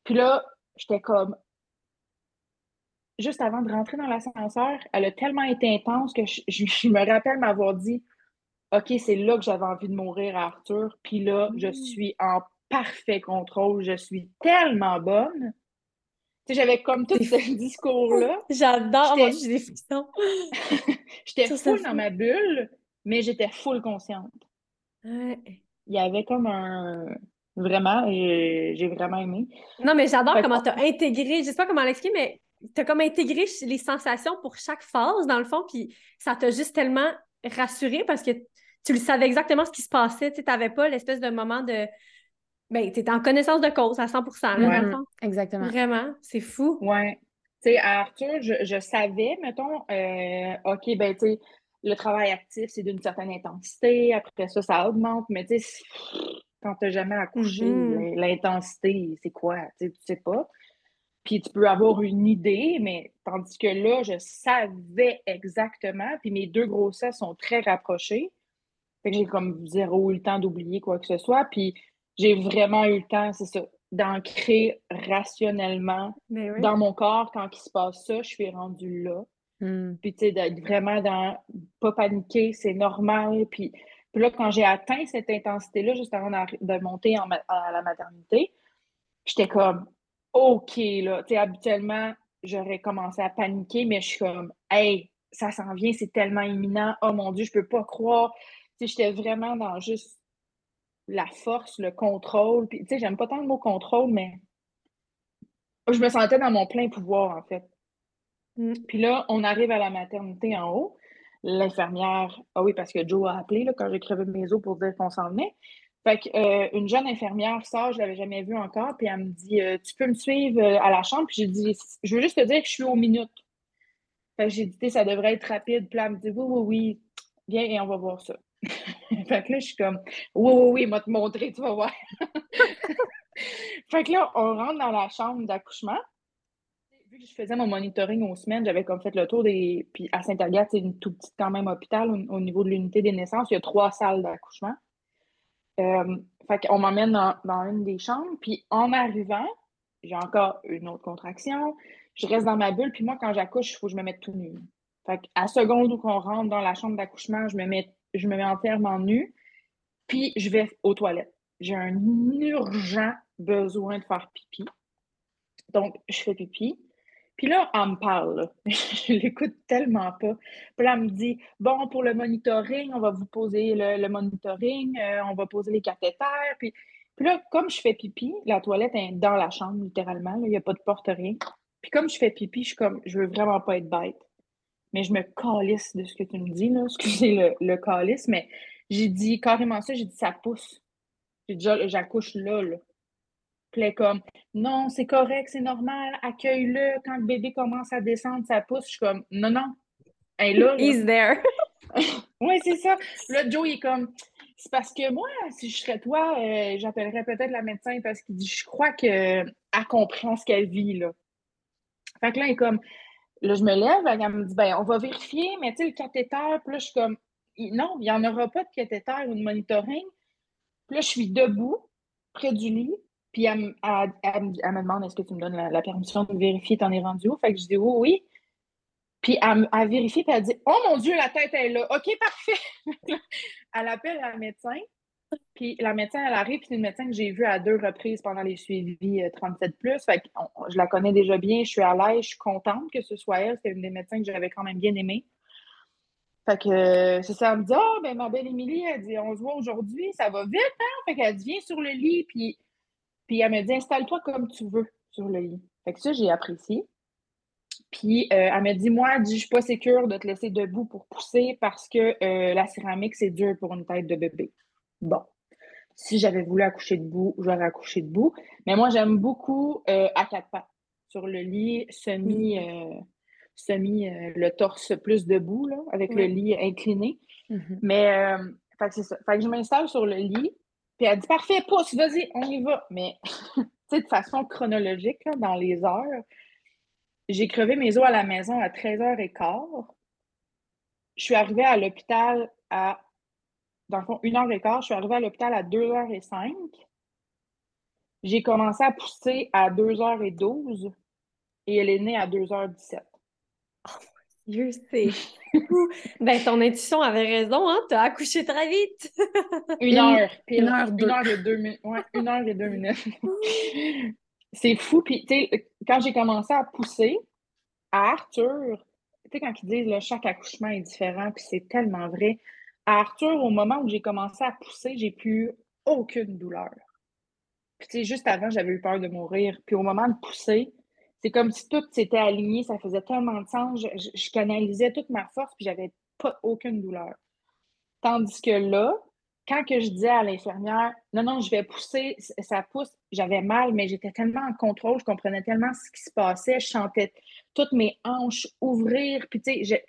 Puis là, j'étais comme. Juste avant de rentrer dans l'ascenseur, elle a tellement été intense que je, me rappelle m'avoir dit OK, c'est là que j'avais envie de mourir à Arthur. Puis là, je mmh. suis en parfait contrôle, je suis tellement bonne. Tu sais, j'avais comme tout ce discours-là. J'adore, j'ai des frissons. j'étais full dans ma bulle, mais j'étais full consciente. Ouais. Il y avait comme un... Vraiment, j'ai vraiment aimé. Non, mais j'adore comment tu as intégré, je sais pas comment l'expliquer, mais tu as comme intégré les sensations pour chaque phase, dans le fond, puis ça t'a juste tellement rassuré parce que tu le savais exactement ce qui se passait. Tu n'avais pas l'espèce de moment de ben, tu es en connaissance de cause à 100 là, Exactement. Vraiment, c'est fou. Oui. Tu sais, à Arthur, je, savais, mettons, euh, OK, ben, tu sais, le travail actif, c'est d'une certaine intensité. Après ça, ça augmente. Mais tu sais, quand tu n'as jamais accouché, mm-hmm. l'intensité, c'est quoi? Tu sais pas. Puis tu peux avoir une idée, mais tandis que là, je savais exactement. Puis mes deux grossesses sont très rapprochées. Fait que j'ai comme zéro eu le temps d'oublier quoi que ce soit. Puis j'ai vraiment eu le temps, c'est ça, d'ancrer rationnellement dans mon corps quand il se passe ça, je suis rendue là. Hmm. Puis, tu sais, d'être vraiment dans pas paniquer, c'est normal. Puis, puis là, quand j'ai atteint cette intensité-là, juste avant de monter à la maternité, j'étais comme, OK, là, tu sais, habituellement, j'aurais commencé à paniquer, mais je suis comme, hey, ça s'en vient, c'est tellement imminent, oh mon Dieu, je peux pas croire. Tu sais, j'étais vraiment dans juste la force, le contrôle. Puis, tu sais, j'aime pas tant le mot contrôle, mais je me sentais dans mon plein pouvoir, en fait. Mm. Puis là, on arrive à la maternité en haut. l'infirmière, ah oui, parce que Joe a appelé là, quand j'ai crevé mes os pour dire qu'on s'en venait. Fait qu'une euh, jeune infirmière sort, je ne l'avais jamais vue encore, puis elle me dit euh, Tu peux me suivre euh, à la chambre Puis j'ai dit Je veux juste te dire que je suis aux minutes. Que j'ai dit Ça devrait être rapide. Puis elle me dit Oui, oui, oui, viens et on va voir ça. fait que là, je suis comme Oui, oui, oui, m'a te montrer, tu vas voir. fait que là, on rentre dans la chambre d'accouchement vu que je faisais mon monitoring aux semaines, j'avais comme fait le tour des. Puis à Saint-Agathe, c'est une tout petite quand même hôpital au, niveau de l'unité des naissances. Il y a trois salles d'accouchement. Euh, fait qu'on m'emmène dans, une des chambres. Puis en arrivant, j'ai encore une autre contraction. Je reste dans ma bulle. Puis moi, quand j'accouche, il faut que je me mette tout nu. Fait à seconde où on rentre dans la chambre d'accouchement, je me mets, je me mets entièrement nu. Puis je vais aux toilettes. J'ai un urgent besoin de faire pipi. Donc, je fais pipi. Puis là, elle me parle. je l'écoute tellement pas. Puis là, elle me dit Bon, pour le monitoring, on va vous poser le, monitoring, euh, on va poser les cathéters. Puis, puis là, comme je fais pipi, la toilette est dans la chambre, littéralement. Il n'y a pas de porte, rien. Puis comme je fais pipi, je suis comme Je veux vraiment pas être bête. Mais je me calisse de ce que tu me dis, là. Excusez le, le calice, mais j'ai dit carrément ça, j'ai dit ça pousse. J'ai déjà, j'accouche là, là comme non, c'est correct, c'est normal, accueille-le. Quand le bébé commence à descendre, ça pousse. Je suis comme non, non. Et là, He's there. oui, c'est ça. Là, Joe, il est comme c'est parce que moi, si je serais toi, euh, j'appellerais peut-être la médecin parce qu'il dit je crois qu'elle comprend ce qu'elle vit. Là. Fait que là, il est comme là, je me lève, elle me dit ben, on va vérifier, mais tu sais, le cathéter, puis là, je suis comme non, il n'y en aura pas de cathéter ou de monitoring. Puis là, je suis debout, près du lit, puis elle, me demande est-ce que tu me donnes la, permission de vérifier, t'en es rendu où? Fait que je dis oui, oui. Puis elle, a vérifié, puis elle dit Oh mon Dieu, la tête est là. OK, parfait. elle appelle la médecin. Puis la médecin, elle arrive, puis c'est une médecin que j'ai vue à deux reprises pendant les suivis 37. Euh, fait que je la connais déjà bien, je suis à l'aise, je suis contente que ce soit elle. C'est une des médecins que j'avais quand même bien aimé. Fait que euh, c'est ça, elle me dit oh, ben ma belle Émilie, elle dit On se voit aujourd'hui, ça va vite, hein? Fait qu'elle dit Viens sur le lit, puis puis elle me dit installe-toi comme tu veux sur le lit. Fait que ça, j'ai apprécié. Puis euh, elle m'a dit Moi, je ne suis pas sécure de te laisser debout pour pousser parce que euh, la céramique, c'est dur pour une tête de bébé. Bon. Si j'avais voulu accoucher debout, j'aurais accouché debout. Mais moi, j'aime beaucoup euh, à quatre pattes, sur le lit, semi, semi le torse plus debout, là, avec le lit incliné. Mm-hmm. Mais c'est ça. Fait que je m'installe sur le lit, puis elle dit Parfait, pousse, vas-y, on y va. Mais de façon chronologique, dans les heures, j'ai crevé mes os à la maison à 13h15. Je suis arrivée à l'hôpital à, dans le fond, 1h15. Je suis arrivée à l'hôpital à 2h05. J'ai commencé à pousser à 2h12 et elle est née à 2h17. Dieu, c'est ben, ton intuition avait raison, hein? T'as accouché très vite. une heure. une, heure, une heure et deux minutes. Ouais, une heure et deux minutes. c'est fou. Puis, tu sais, quand j'ai commencé à pousser, à Arthur, tu sais, quand ils disent chaque accouchement est différent, puis c'est tellement vrai. À Arthur, au moment où j'ai commencé à pousser, j'ai plus aucune douleur. Puis, tu sais, juste avant, j'avais eu peur de mourir. Puis, au moment de pousser, c'est comme si tout s'était aligné, ça faisait tellement de sens. Je, canalisais toute ma force, puis j'avais pas aucune douleur. Tandis que là, quand que je disais à l'infirmière, non, non, je vais pousser, ça pousse, j'avais mal, mais j'étais tellement en contrôle, je comprenais tellement ce qui se passait, je sentais toutes mes hanches ouvrir, puis tu sais,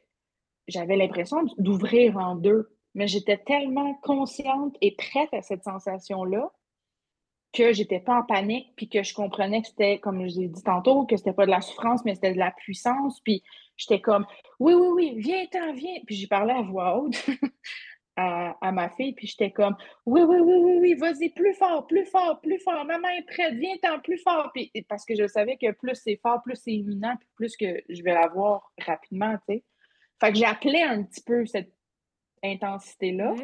j'avais l'impression d'ouvrir en deux, mais j'étais tellement consciente et prête à cette sensation-là que j'étais pas en panique, puis que je comprenais que c'était, comme je l'ai dit tantôt, que c'était pas de la souffrance, mais c'était de la puissance. Puis j'étais comme, oui, oui, oui, viens-t'en, viens. Puis j'y parlais à voix haute à, ma fille, puis j'étais comme, oui, oui, oui, oui, oui, vas-y, plus fort, plus fort, plus fort. Maman est prête, viens-t'en plus fort. Puis, parce que je savais que plus c'est fort, plus c'est imminent, puis plus que je vais l'avoir rapidement, tu sais. Fait que j'appelais un petit peu cette intensité-là.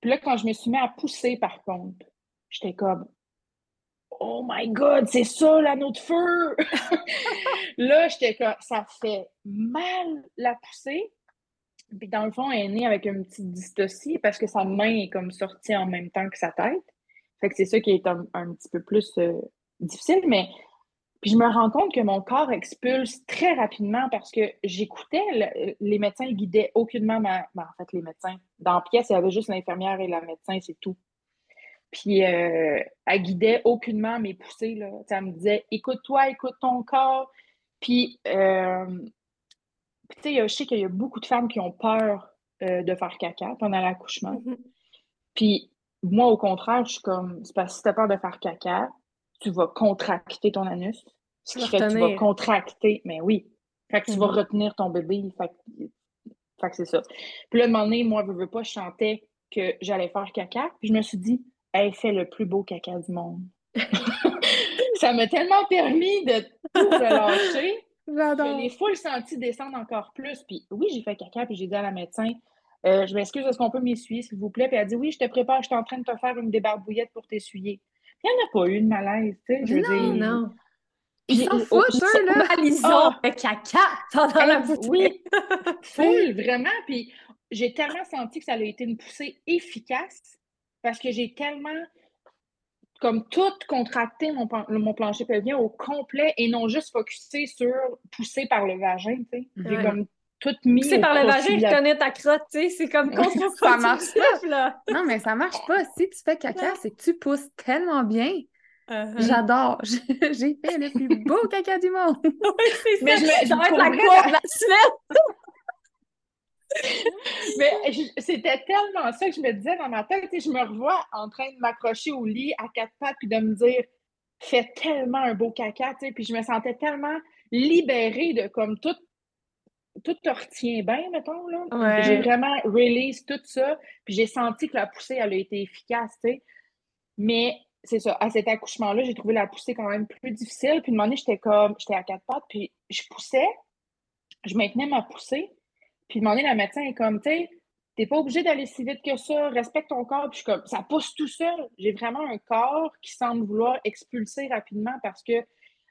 Puis là, quand je me suis mis à pousser, par contre, j'étais comme, Oh my God, c'est ça l'anneau de feu! là, j'étais comme, ça fait mal la poussée. Puis dans le fond, elle est née avec une petite dystocie parce que sa main est comme sortie en même temps que sa tête. Fait que c'est ça qui est un, petit peu plus euh, difficile, mais Puis je me rends compte que mon corps expulse très rapidement parce que j'écoutais, les médecins guidaient aucunement ma. Ben, en fait, les médecins. Dans la pièce, il y avait juste l'infirmière et la médecin, c'est tout. Puis euh, elle guidait aucunement mes poussées. Là. Elle me disait écoute-toi, écoute ton corps. Puis, euh, tu sais, je sais qu'il y a beaucoup de femmes qui ont peur euh, de faire caca pendant l'accouchement. Mm-hmm. Puis, moi, au contraire, je suis comme c'est parce que si tu as peur de faire caca, tu vas contracter ton anus. Ce qui fait que tu vas contracter. Mais oui. Fait que tu vas mm-hmm. retenir ton bébé. Fait que, c'est ça. Puis là, à un moment donné, moi, je veux pas, je chantais que j'allais faire caca. Puis je me suis dit, elle fait le plus beau caca du monde. ça m'a tellement permis de tout relâcher. J'adore. L'ai full senti descendre encore plus. Puis oui, j'ai fait caca, puis j'ai dit à la médecin, euh, je m'excuse, est-ce qu'on peut m'essuyer, s'il vous plaît? Puis elle a dit, oui, je te prépare, je suis en train de te faire une débarbouillette pour t'essuyer. Il n'y en a pas eu de malaise, tu sais. Je non, non. Ils s'en foutent, eux, là. Fait caca pendant la bouteille. Oui, full, vraiment. Puis j'ai tellement senti que ça a été une poussée efficace parce que j'ai tellement comme tout contracté mon, mon plancher pelvien au complet et non juste focusé sur pousser par le vagin, tu sais. J'ai comme tout mis Pousser par le vagin, je connais ta crotte, tu sais, c'est comme contre Ça marche pas. Là. Non, mais ça marche pas. Si tu fais caca, c'est que tu pousses tellement bien. Uh-huh. J'adore. J'ai fait le plus beau caca du monde. oui, c'est ça. Mais je me... ça va être la courbe la semaine. Mais c'était tellement ça que je me disais dans ma tête. Je me revois en train de m'accrocher au lit à quatre pattes puis de me dire fais tellement un beau caca. Puis je me sentais tellement libérée de comme tout. Tout te retient bien, mettons. Là. J'ai vraiment release tout ça. Puis j'ai senti que la poussée, elle a été efficace. Mais c'est ça, à cet accouchement-là, j'ai trouvé la poussée quand même plus difficile. Puis de moment j'étais comme, j'étais à quatre pattes, puis je poussais, je maintenais ma poussée, puis demander la médecin est comme, tu sais, t'es pas obligé d'aller si vite que ça, respecte ton corps. Puis je suis comme, ça pousse tout seul. J'ai vraiment un corps qui semble vouloir expulser rapidement parce que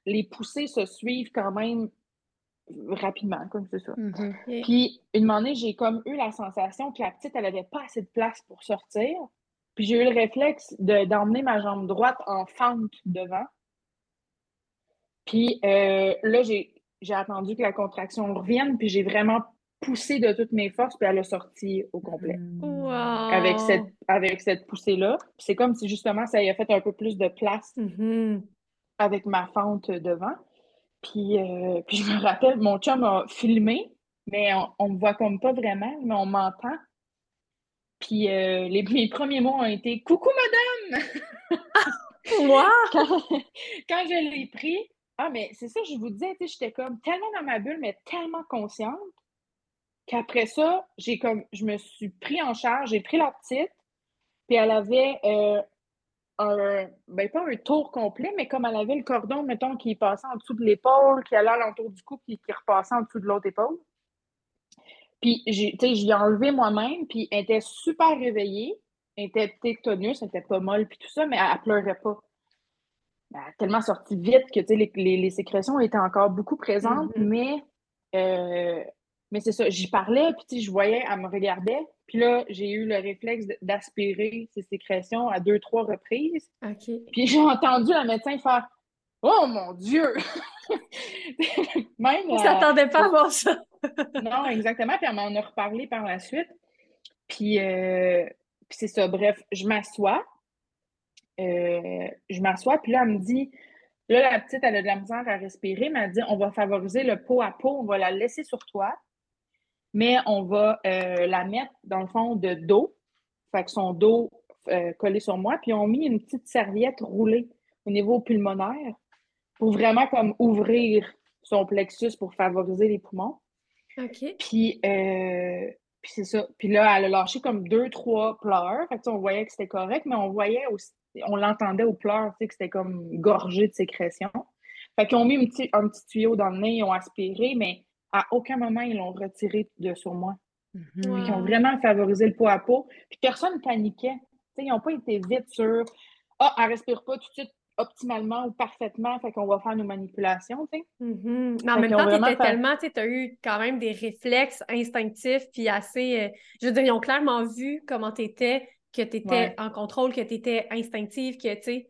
les poussées se suivent quand même rapidement, comme c'est ça. Mm-hmm. Puis, une moment j'ai comme eu la sensation que la petite, elle avait pas assez de place pour sortir. Puis j'ai eu le réflexe d'emmener ma jambe droite en fente devant. Puis euh, là, j'ai attendu que la contraction revienne, puis j'ai vraiment poussé de toutes mes forces, puis elle a sorti au complet. Wow. Avec cette, avec cette poussée-là. C'est comme si justement ça y a fait un peu plus de place mm-hmm. avec ma fente devant. Puis, euh, puis je me rappelle, mon chum a filmé, mais on, me voit comme pas vraiment, mais on m'entend. Puis euh, les, mes premiers mots ont été Coucou madame! Moi? quand, quand je l'ai pris, ah, mais c'est ça, je vous disais, j'étais comme tellement dans ma bulle, mais tellement consciente qu'après ça, j'ai comme je me suis pris en charge, j'ai pris la petite, puis elle avait euh, un ben pas un tour complet, mais comme elle avait le cordon, mettons, qui passait en dessous de l'épaule, qui allait à l'entour du cou, puis qui repassait en dessous de l'autre épaule. Puis j'ai, j'ai enlevé moi-même, puis elle était super réveillée. Elle était tétonus, elle était pas molle, puis tout ça, mais elle, pleurait pas. Elle a tellement sorti vite que les, les, les, sécrétions étaient encore beaucoup présentes, mm-hmm. mais euh, mais c'est ça, j'y parlais, puis je voyais, elle me regardait. Puis là, j'ai eu le réflexe d'aspirer ses sécrétions à deux, trois reprises. Puis j'ai entendu la médecin faire Oh mon Dieu! Même. ne s'attendait pas à voir ça. non, exactement. Puis elle m'en a reparlé par la suite. Puis, euh, puis c'est ça. Bref, je m'assois. Euh, je m'assois, puis là, elle me dit Là, la petite, elle a de la misère à respirer, mais elle dit On va favoriser le pot à pot, on va la laisser sur toi mais on va euh, la mettre dans le fond de dos, fait que son dos euh, collé sur moi, puis on mis une petite serviette roulée au niveau pulmonaire pour vraiment comme ouvrir son plexus pour favoriser les poumons. OK. Puis, euh, puis c'est ça. Puis là, elle a lâché comme deux, trois pleurs. Fait que, on voyait que c'était correct, mais on voyait aussi, on l'entendait aux pleurs, tu sais, que c'était comme gorgé de sécrétion. Fait qu'ils ont mis un petit, un petit tuyau dans le nez, ils ont aspiré, mais à aucun moment, ils l'ont retiré de sur moi. Mhm. Ils ont vraiment favorisé le pot à peau. Puis personne ne paniquait. ils n'ont pas été vite sur Ah, elle ne respire pas tout de suite optimalement ou parfaitement, fait qu'on va faire nos manipulations, tu sais. Mhm. Mais en même temps, tu étais tellement, tu as eu quand même des réflexes instinctifs, puis assez, euh, je veux dire, ils ont clairement vu comment tu étais, que tu étais en contrôle, que tu étais instinctive, que, tu sais,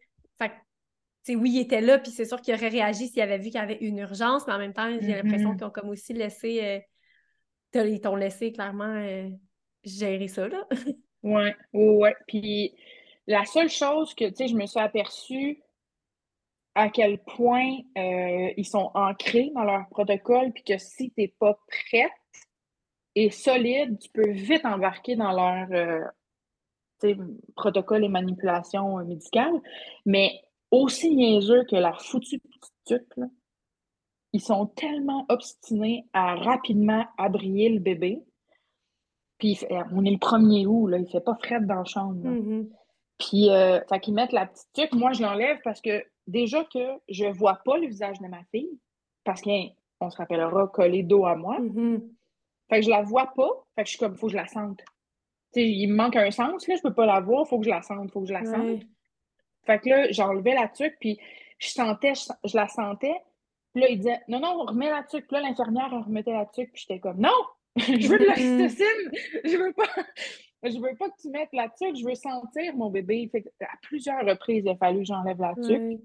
oui, il était là, puis c'est sûr qu'il aurait réagi s'il avait vu qu'il y avait une urgence, mais en même temps, j'ai l'impression Mm-hmm. qu'ils ont comme aussi laissé, euh, ils t'ont laissé clairement euh, gérer ça, là. Ouais, ouais, ouais. Puis la seule chose que, tu sais, je me suis aperçue à quel point euh, ils sont ancrés dans leur protocole, puis que si tu n'es pas prête et solide, tu peux vite embarquer dans leur protocole et manipulation médicale. Mais aussi niaiseux que la foutue petite tuque, ils sont tellement obstinés à rapidement abrier le bébé. Puis on est le 1er août, là, il fait pas fret dans la chambre. Mhm. Puis, euh, fait qu'ils mettent la petite tuque. Moi, je l'enlève parce que déjà que je vois pas le visage de ma fille, parce qu'on se rappellera coller dos à moi. Mhm. Fait que je la vois pas. Fait que je suis comme, faut que je la sente. Il me manque un sens, là, je peux pas la voir, faut que je la sente, faut que je la sente. Ouais. Fait que là, j'enlevais la tuque, puis je sentais, je, je la sentais. Puis là, il disait, non, non, on remet la tuque. Puis là, l'infirmière, elle remettait la tuque, puis j'étais comme, non, je veux de l'oxytocine, je veux pas. Je veux pas que tu mettes la tuque, je veux sentir mon bébé. Fait que à plusieurs reprises, il a fallu que j'enlève la tuque. Ouais.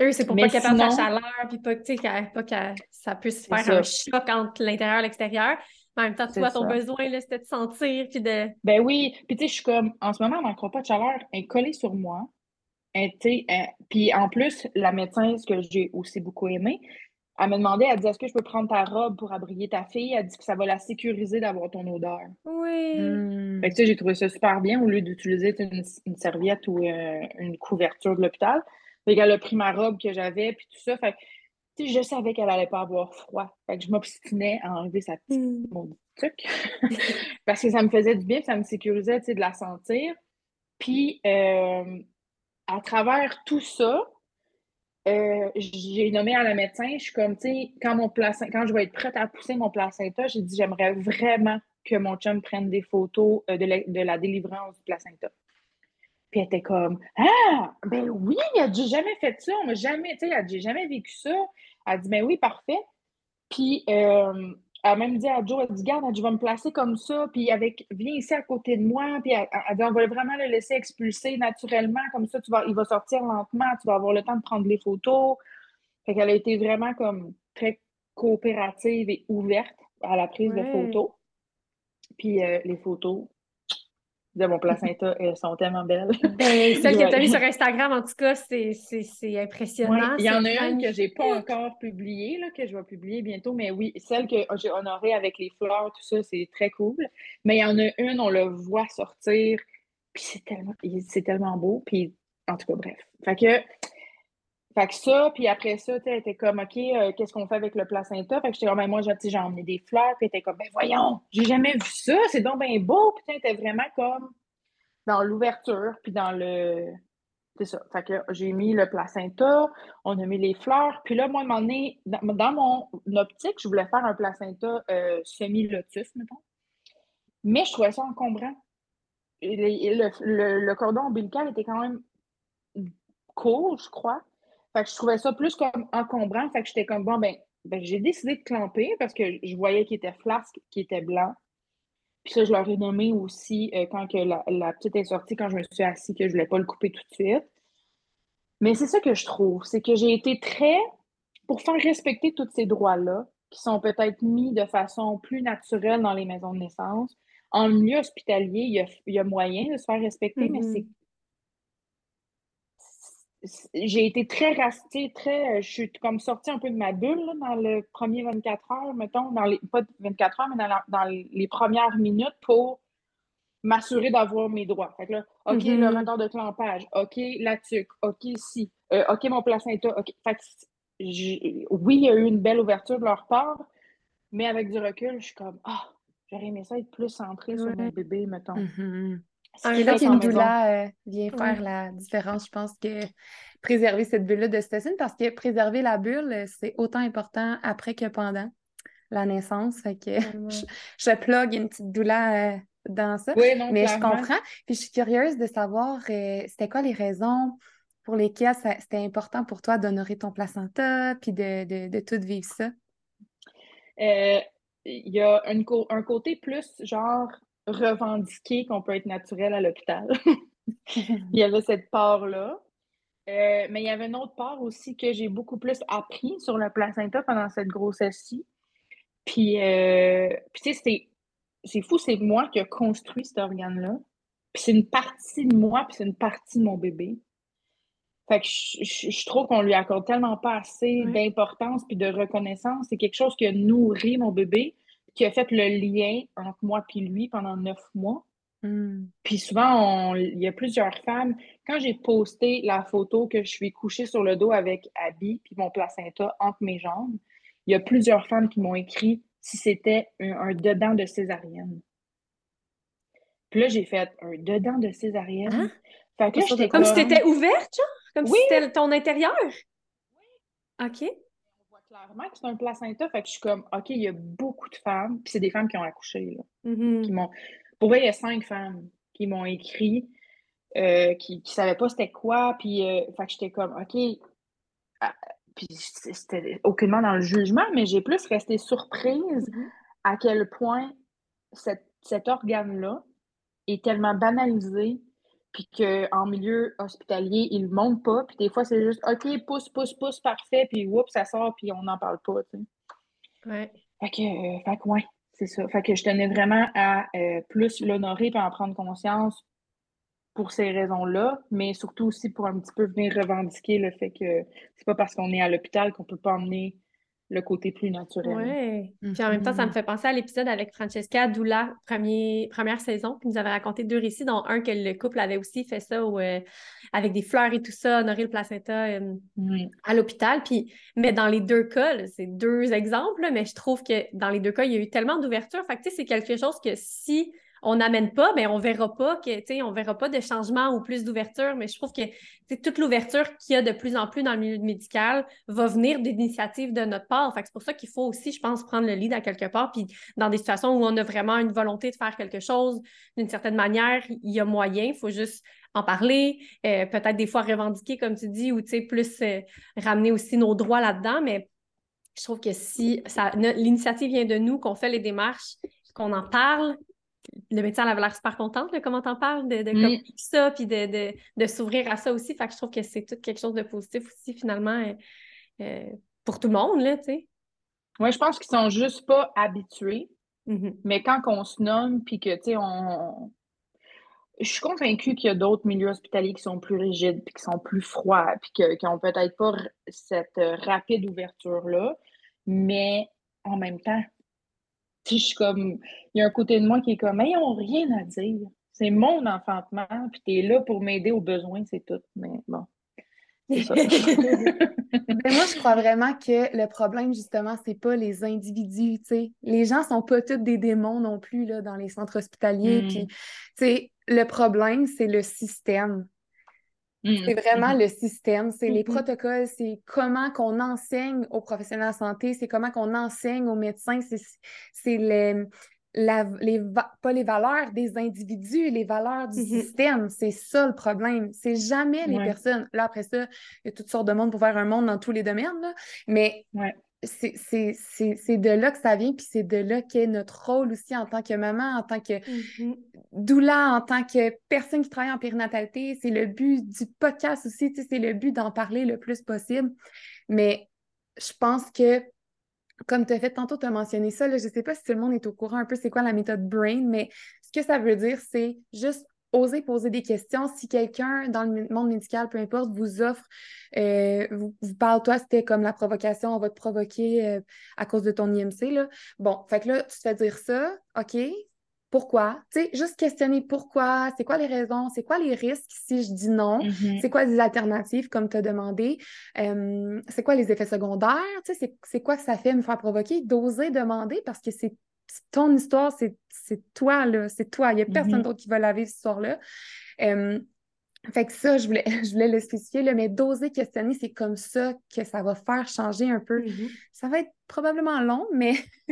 Eux, c'est pour Mais pas qu'elle perde sinon- chaleur, puis pas, que, tu pas que ça puisse faire un choc entre l'intérieur et l'extérieur. Mais en même temps, C'est toi, ton ça. besoin, là, c'était de sentir, puis de... Ben oui, puis tu sais, je suis comme, en ce moment, croit pas de chaleur, elle est collée sur moi. Puis en plus, la médecin, ce que j'ai aussi beaucoup aimé, elle m'a demandé, elle dit, est-ce que je peux prendre ta robe pour abrier ta fille? Elle dit que ça va la sécuriser d'avoir ton odeur. Oui. Hmm. Fait que tu sais, j'ai trouvé ça super bien au lieu d'utiliser une, une serviette ou euh, une couverture de l'hôpital. Fait qu'elle a pris ma robe que j'avais, puis tout ça. Fait que, tu sais, je savais qu'elle allait pas avoir froid. Fait que je m'obstinais à enlever sa petite Mm. maudite tuque. Parce que ça me faisait du bien, ça me sécurisait, tu sais, de la sentir. Puis, euh, à travers tout ça, euh, j'ai nommé à la médecin, je suis comme, tu sais, quand, je vais être prête à pousser mon placenta, j'ai dit, j'aimerais vraiment que mon chum prenne des photos euh, de, la, délivrance du placenta. Puis elle était comme, ah, ben oui, elle dit, jamais fait ça, on m'a jamais, tu sais, elle dit, jamais vécu ça. Elle dit, ben oui, parfait. Puis, euh, elle a même dit à Joe, elle dit, garde, je vais me placer comme ça, puis avec, viens ici à côté de moi, puis elle, elle dit, on va vraiment le laisser expulser naturellement, comme ça, tu vas, il va sortir lentement, tu vas avoir le temps de prendre les photos. Fait qu'elle a été vraiment comme très coopérative et ouverte à la prise de photos. Puis euh, les photos de mon placenta, elles sont tellement belles. Ben, celle que tu as sur Instagram, en tout cas, c'est c'est- c'est Ouais, impressionnant. il y en a une que j'ai pas encore publiée, là, que je vais publier bientôt, mais oui, celle que j'ai honorée avec les fleurs, tout ça, c'est très cool. Mais il y en a une, on le voit sortir, puis c'est tellement, c'est tellement beau, puis en tout cas, bref. Fait que, fait que ça, puis après ça, tu était comme, OK, euh, qu'est-ce qu'on fait avec le placenta? Fait que j'étais comme, ben, moi, j'ai tu emmené des fleurs, puis elle était comme, ben voyons, j'ai jamais vu ça, c'est donc bien beau, puis elle était vraiment comme dans l'ouverture, puis dans le. C'est ça. Fait que j'ai mis le placenta, on a mis les fleurs. Puis là, moi, à un moment donné, dans, mon optique, je voulais faire un placenta euh, semi-lotus, mettons. Mais je trouvais ça encombrant. Le, le- le- le cordon ombilical était quand même court, je crois. Fait que je trouvais ça plus comme encombrant. Fait que j'étais comme, bon, ben, ben, j'ai décidé de clamper parce que je voyais qu'il était flasque, qu'il était blanc. Puis ça, je leur ai nommé aussi euh, quand que la, la petite est sortie, quand je me suis assise, que je voulais pas le couper tout de suite. Mais c'est ça que je trouve, c'est que j'ai été très, pour faire respecter tous ces droits-là, qui sont peut-être mis de façon plus naturelle dans les maisons de naissance. En milieu hospitalier, il y a, il y a moyen de se faire respecter, mais Mhm. c'est c'est- j'ai été très rastée, très. Je suis comme sortie un peu de ma bulle là, dans le premier 24 heures, mettons, dans les, pas 24 heures, mais dans, la- dans les premières minutes pour m'assurer d'avoir mes droits. Fait que là, OK, Mhm. le retard de clampage, OK, la tuque, OK, si, euh, OK, mon placenta, OK. Fait que j'ai- oui, il y a eu une belle ouverture de leur part, mais avec du recul, je suis comme, ah, j'aurais aimé ça être plus centrée sur mon bébé, mettons. Mhm. Ce temps, qu'en qu'une maison- doula euh, vient faire la différence, je pense que préserver cette bulle-là d'ocytocine, parce que préserver la bulle, euh, c'est autant important après que pendant la naissance. Fait que je, je plug une petite doula euh, dans ça. Oui, non, Mais je comprends. Puis je suis curieuse de savoir, euh, c'était quoi les raisons pour lesquelles c'était important pour toi d'honorer ton placenta, puis de, de, de tout vivre ça? Euh, Il y a un, un côté plus genre revendiqué qu'on peut être naturel à l'hôpital. Il y avait cette part-là. Euh, mais il y avait une autre part aussi que j'ai beaucoup plus appris sur le placenta pendant cette grossesse-ci. Puis, euh, tu sais, c'est fou, c'est moi qui ai construit cet organe-là. Puis c'est une partie de moi, puis c'est une partie de mon bébé. Fait que je, trouve qu'on lui accorde tellement pas assez d'importance puis de reconnaissance. C'est quelque chose qui a nourri mon bébé, qui a fait le lien entre moi et lui pendant neuf mois. Hmm. Puis souvent, il y a plusieurs femmes. Quand j'ai posté la photo que je suis couchée sur le dos avec Abby puis mon placenta entre mes jambes, il y a plusieurs femmes qui m'ont écrit si c'était un, dedans de césarienne. Puis là, j'ai fait un dedans de césarienne. Hein? Fait que là, comme, si t'étais ouverte, genre? Comme si c'était ton intérieur? Oui. OK. Clairement que c'est un placenta. Fait que je suis comme, OK, il y a beaucoup de femmes, puis c'est des femmes qui ont accouché, là. Mm-hmm. Qui m'ont... Pour vrai, il y a cinq femmes qui m'ont écrit, euh, qui ne savaient pas c'était quoi, puis euh, fait que j'étais comme, OK. Ah, puis c'était aucunement dans le jugement, mais j'ai plus resté surprise mm-hmm. à quel point cet organe-là est tellement banalisé puis qu'en milieu hospitalier, ils ne montent pas, puis des fois, c'est juste OK, pousse, pousse, pousse, parfait, puis oups, ça sort, puis on n'en parle pas, tu sais. Ouais. Fait que, euh, fait que ouais, c'est ça. Fait que je tenais vraiment à euh, plus l'honorer et en prendre conscience pour ces raisons-là, mais surtout aussi pour un petit peu venir revendiquer le fait que c'est pas parce qu'on est à l'hôpital qu'on peut pas emmener le côté plus naturel. Oui. Puis en même temps, ça me mm-hmm. fait penser à l'épisode avec Francesca Doula, premier, première saison, qui nous avait raconté deux récits, dont un que le couple avait aussi fait ça euh, avec des fleurs et tout ça, honorer le placenta euh, à l'hôpital. Puis, mais dans les deux cas, c'est deux exemples, mais je trouve que dans les deux cas, il y a eu tellement d'ouverture. Fait que, c'est quelque chose que si on n'amène pas, mais on verra pas que, on verra pas de changement ou plus d'ouverture. Mais je trouve que toute l'ouverture qu'il y a de plus en plus dans le milieu médical va venir d'initiatives de notre part. C'est pour ça qu'il faut aussi, je pense, prendre le lead à quelque part. Puis dans des situations où on a vraiment une volonté de faire quelque chose d'une certaine manière, il y a moyen. Il faut juste en parler, euh, peut-être des fois revendiquer, comme tu dis, ou plus euh, ramener aussi nos droits là-dedans. Mais je trouve que si l'initiative vient de nous, qu'on fait les démarches, qu'on en parle, le médecin avait l'air super contente, comment t'en parles, de, de mm. ça, puis de, s'ouvrir à ça aussi. Fait que je trouve que c'est tout quelque chose de positif aussi, finalement, euh, euh, pour tout le monde, là, tu sais. Oui, je pense qu'ils sont juste pas habitués. Mm-hmm. Mais quand on se nomme, puis que, tu sais, on... Je suis convaincue qu'il y a d'autres milieux hospitaliers qui sont plus rigides, puis qui sont plus froids, puis qui n'ont peut-être pas cette euh, rapide ouverture-là. Mais en même temps, je suis comme, il y a un côté de moi qui est comme, ils n'ont rien à dire. C'est mon enfantement, puis tu es là pour m'aider aux besoins, c'est tout. Mais bon. Ça. Ben, moi, je crois vraiment que le problème, justement, c'est pas les individus, tu Les gens sont pas tous des démons non plus, là, dans les centres hospitaliers. Mm. Puis, tu sais, le problème, c'est le système. Mm, c'est vraiment mm-hmm. le système, c'est les mm-hmm. protocoles, c'est comment qu'on enseigne aux professionnels de santé, c'est comment qu'on enseigne aux médecins, c'est les, les, pas les valeurs des individus, les valeurs du mm-hmm. système. C'est ça le problème. C'est jamais les personnes. Là, après ça, il y a toutes sortes de monde pour faire un monde dans tous les domaines, là. mais c'est de là que ça vient, puis c'est de là qu'est notre rôle aussi en tant que maman, en tant que mm-hmm. doula, en tant que personne qui travaille en périnatalité. C'est le but du podcast aussi, c'est le but d'en parler le plus possible. Mais je pense que, comme tu as fait tantôt, tu as mentionné ça, là, je ne sais pas si tout le monde est au courant un peu c'est quoi la méthode BRAIN, mais ce que ça veut dire, c'est juste oser poser des questions. Si quelqu'un dans le monde médical, peu importe, vous offre, euh, vous, parle, toi, c'était comme la provocation, on va te provoquer euh, à cause de ton IMC. Là. Bon, fait que là, tu te fais dire ça, OK, pourquoi? Tu sais, juste questionner pourquoi, c'est quoi les raisons, c'est quoi les risques si je dis non, mm-hmm. c'est quoi les alternatives comme tu as demandé, euh, c'est quoi les effets secondaires, tu sais, c'est quoi que ça fait me faire provoquer, d'oser demander parce que c'est ton histoire, c'est toi, là. C'est toi. Il n'y a personne mm-hmm. d'autre qui va la vivre, cette histoire-là. fait que ça, je voulais, je voulais le spécifier, là, mais d'oser questionner, c'est comme ça que ça va faire changer un peu. Mm-hmm. Ça va être probablement long, mais,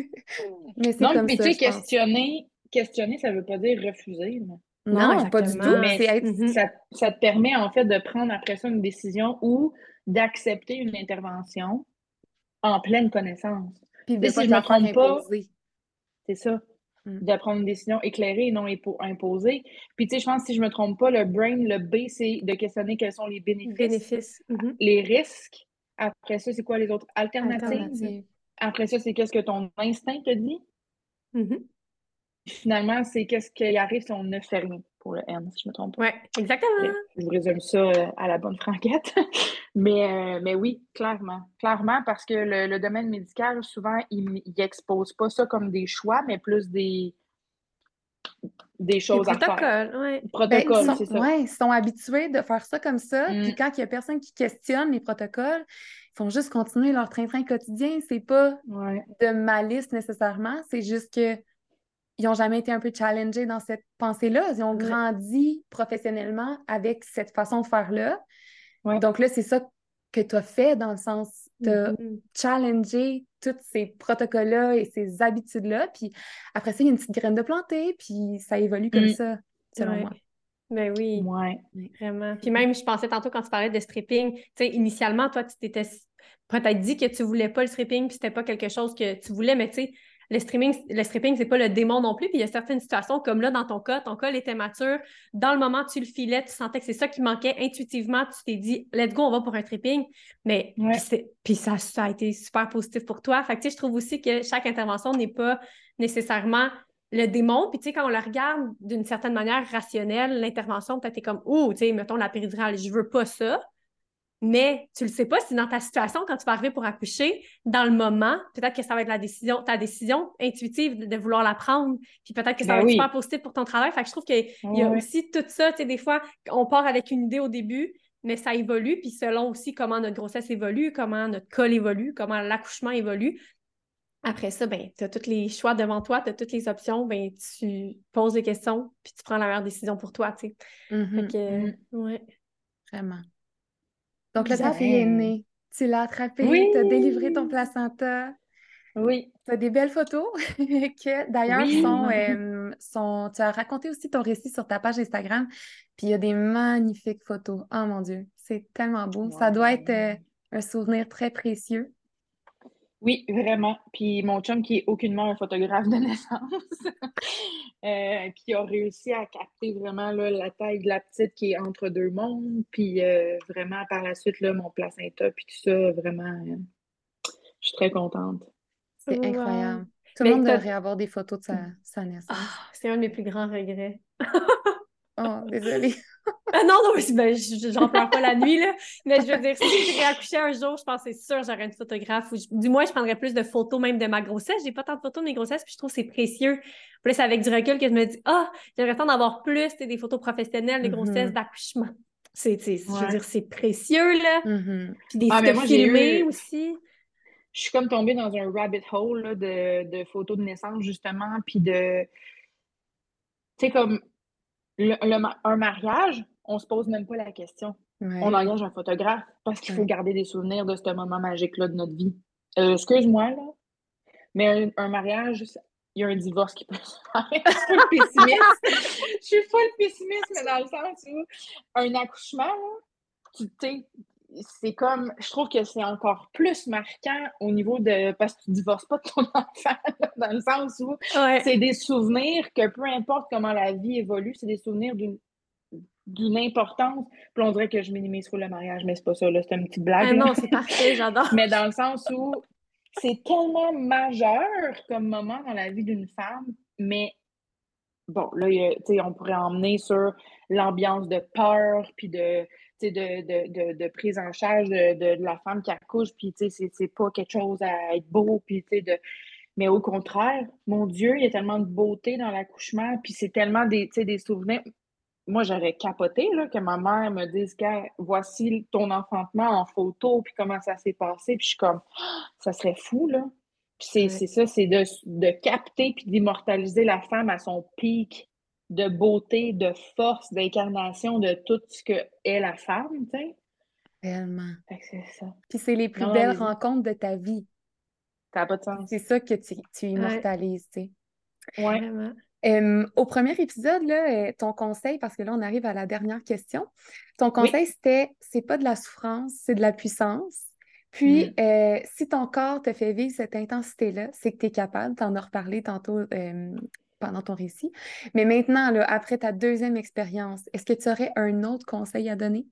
mais c'est comme mais ça. Non, questionner, questionner, ça ne veut pas dire refuser. Non, pas du tout. Mais mm-hmm. ça, ça, te permet en fait de prendre après ça une décision ou d'accepter une intervention en pleine connaissance. Puis de si je me trompe pas, c'est ça. mm. de prendre une décision éclairée et non imposée. Puis, tu sais, je pense, si je ne me trompe pas, le brain, le B, c'est de questionner quels sont les bénéfices, bénéfices. Mm-hmm. les risques. Après ça, c'est quoi les autres alternatives? Après ça, c'est qu'est-ce que ton instinct te dit? Mm-hmm. Finalement, c'est qu'est-ce qui arrive si on ne fait rien? Pour le N, si je me trompe pas. Oui, exactement. Je vous résume ça euh, à la bonne franquette. mais, euh, mais oui, clairement. Clairement, parce que le, domaine médical, souvent, il n'expose pas ça comme des choix, mais plus des, des choses à faire. Ouais. Protocoles, ben, c'est ça. Oui, ils sont habitués de faire ça comme ça. Puis mm. quand il n'y a personne qui questionne les protocoles, ils font juste continuer leur train-train quotidien. C'est pas de malice nécessairement, c'est juste que ils n'ont jamais été un peu challengés dans cette pensée-là. Ils ont grandi professionnellement avec cette façon de faire-là. Donc là, c'est ça que tu as fait dans le sens de mm-hmm. challenger tous ces protocoles-là et ces habitudes-là. Puis après ça, il y a une petite graine de planter, puis ça évolue comme mm. ça, selon moi. Ben oui. Ouais. Vraiment. Puis même, je pensais tantôt quand tu parlais de stripping, tu sais, initialement, toi, tu t'étais peut-être dit que tu voulais pas le stripping, puis c'était pas quelque chose que tu voulais, mais tu sais, le streaming, le stripping, c'est pas le démon non plus. Puis il y a certaines situations, comme là, dans ton cas, ton col était mature. Dans le moment, tu le filais, tu sentais que c'est ça qui manquait. Intuitivement, tu t'es dit, let's go, on va pour un stripping. Mais puis ça, ça a été super positif pour toi. Fait que, tu sais, je trouve aussi que chaque intervention n'est pas nécessairement le démon. Puis, tu sais, quand on la regarde d'une certaine manière rationnelle, l'intervention, peut-être est comme, oh, tu sais, mettons la péridurale, je veux pas ça mais tu le sais pas si dans ta situation, quand tu vas arriver pour accoucher, dans le moment, peut-être que ça va être la décision, ta décision intuitive de, vouloir la prendre, puis peut-être que ça ben va être super positif pour ton travail. Fait que je trouve qu'il y a aussi tout ça, tu sais, des fois, on part avec une idée au début, mais ça évolue, puis selon aussi comment notre grossesse évolue, comment notre col évolue, comment l'accouchement évolue. Après ça, ben, tu as tous les choix devant toi, tu as toutes les options, ben, tu poses des questions, puis tu prends la meilleure décision pour toi, tu sais. Que, mm-hmm. ouais. Vraiment. Donc là, ta fille est née. Tu l'as attrapée, tu as délivré ton placenta. Oui. Tu as des belles photos que d'ailleurs sont, sont, Tu as raconté aussi ton récit sur ta page Instagram. Puis il y a des magnifiques photos. Oh mon Dieu, c'est tellement beau. Ça doit être euh, un souvenir très précieux. Oui, vraiment. Puis mon chum, qui est aucunement un photographe de naissance, euh, qui a réussi à capter vraiment la taille de la petite qui est entre deux mondes. Puis euh, vraiment, par la suite, là, mon placenta, puis tout ça, vraiment, euh, je suis très contente. C'est incroyable. Tout le monde devrait avoir des photos de sa, naissance. Ah, c'est un de mes plus grands regrets. oh, désolée. Ah non, non, ben, j'en pleure pas la nuit, là. Mais je veux dire, si j'ai accouché un jour, je pense que c'est sûr j'aurais une photographe. Ou du moins, je prendrais plus de photos même de ma grossesse. J'ai pas tant de photos de mes grossesses, puis je trouve que c'est précieux. Plus avec du recul que je me dis, ah, j'aimerais tant d'avoir plus des photos professionnelles de mm-hmm. grossesse, d'accouchement. C'est, je veux dire, c'est précieux, là. Mm-hmm. Puis des ah, photos filmées aussi. Je suis comme tombée dans un rabbit hole de, de photos de naissance, justement, puis de... Tu sais, comme un mariage, on se pose même pas la question. On engage un photographe parce qu'il faut garder des souvenirs de ce moment magique-là de notre vie. Euh, excuse-moi, là, mais un, mariage, il y a un divorce qui peut se faire. je suis full pessimiste. je suis full pessimiste, mais dans le sens où un accouchement, là, tu sais, c'est comme, je trouve que c'est encore plus marquant au niveau de, parce que tu divorces pas de ton enfant, dans le sens où c'est des souvenirs que peu importe comment la vie évolue, c'est des souvenirs d'une d'une importance. Puis on dirait que je minimise le mariage, mais c'est pas ça, là, c'est une petite blague. Ah non, c'est parfait, j'adore. mais dans le sens où c'est tellement majeur comme moment dans la vie d'une femme, mais bon, là, sais on pourrait emmener sur l'ambiance de peur, puis de, de, de, de, prise en charge de, la femme qui accouche, puis c'est pas quelque chose à être beau, puis de... Mais au contraire, mon Dieu, il y a tellement de beauté dans l'accouchement, puis c'est tellement des, des souvenirs moi, j'aurais capoté là, que ma mère me dise voici ton enfantement en photo, puis comment ça s'est passé. Puis je suis comme ça serait fou, là. Puis c'est ça, c'est de, de, capter puis d'immortaliser la femme à son pic de beauté, de force, d'incarnation de tout ce que est la femme, tu sais. Réellement. c'est ça. Puis c'est les plus belles rencontres de ta vie. Ça n'a pas de sens. C'est ça que tu, tu immortalises, tu sais. Ouais au premier épisode, là, euh, ton conseil, parce que là, on arrive à la dernière question, ton conseil, c'était c'est pas de la souffrance, c'est de la puissance. Puis, mm. euh, si ton corps te fait vivre cette intensité-là, c'est que tu es capable, tu en as reparlé tantôt pendant ton récit. Mais maintenant, là, après ta deuxième expérience, est-ce que tu aurais un autre conseil à donner?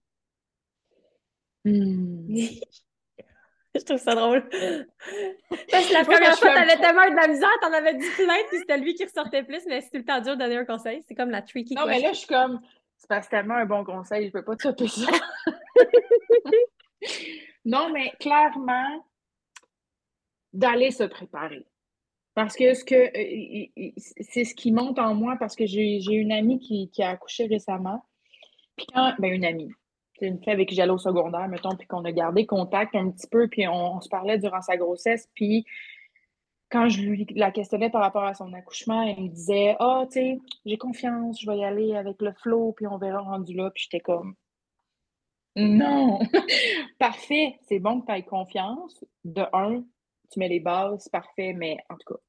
Hmm. Je trouve ça drôle. Parce que la première fois, t'avais tellement eu de la misère, t'en avais dit plein, puis c'était lui qui ressortait plus, mais c'est tout le temps dur de donner un conseil. C'est comme la tricky Non, mais là, je suis comme, c'est parce tellement un bon conseil, je peux pas te ça. non, mais clairement, d'aller se préparer. Parce que ce que euh, c'est ce qui monte en moi parce que j'ai une amie qui, qui, a accouché récemment. Puis quand, ben une amie, c'est une fille avec qui j'allais au secondaire, mettons, puis qu'on a gardé contact un petit peu, puis on, se parlait durant sa grossesse. Puis quand je lui la questionnais par rapport à son accouchement, elle me disait Ah, tu sais, j'ai confiance, je vais y aller avec le flow, puis on verra rendu là. Puis j'étais comme Non Parfait, c'est bon que tu aies confiance. De un, tu mets les bases, parfait, mais en tout cas,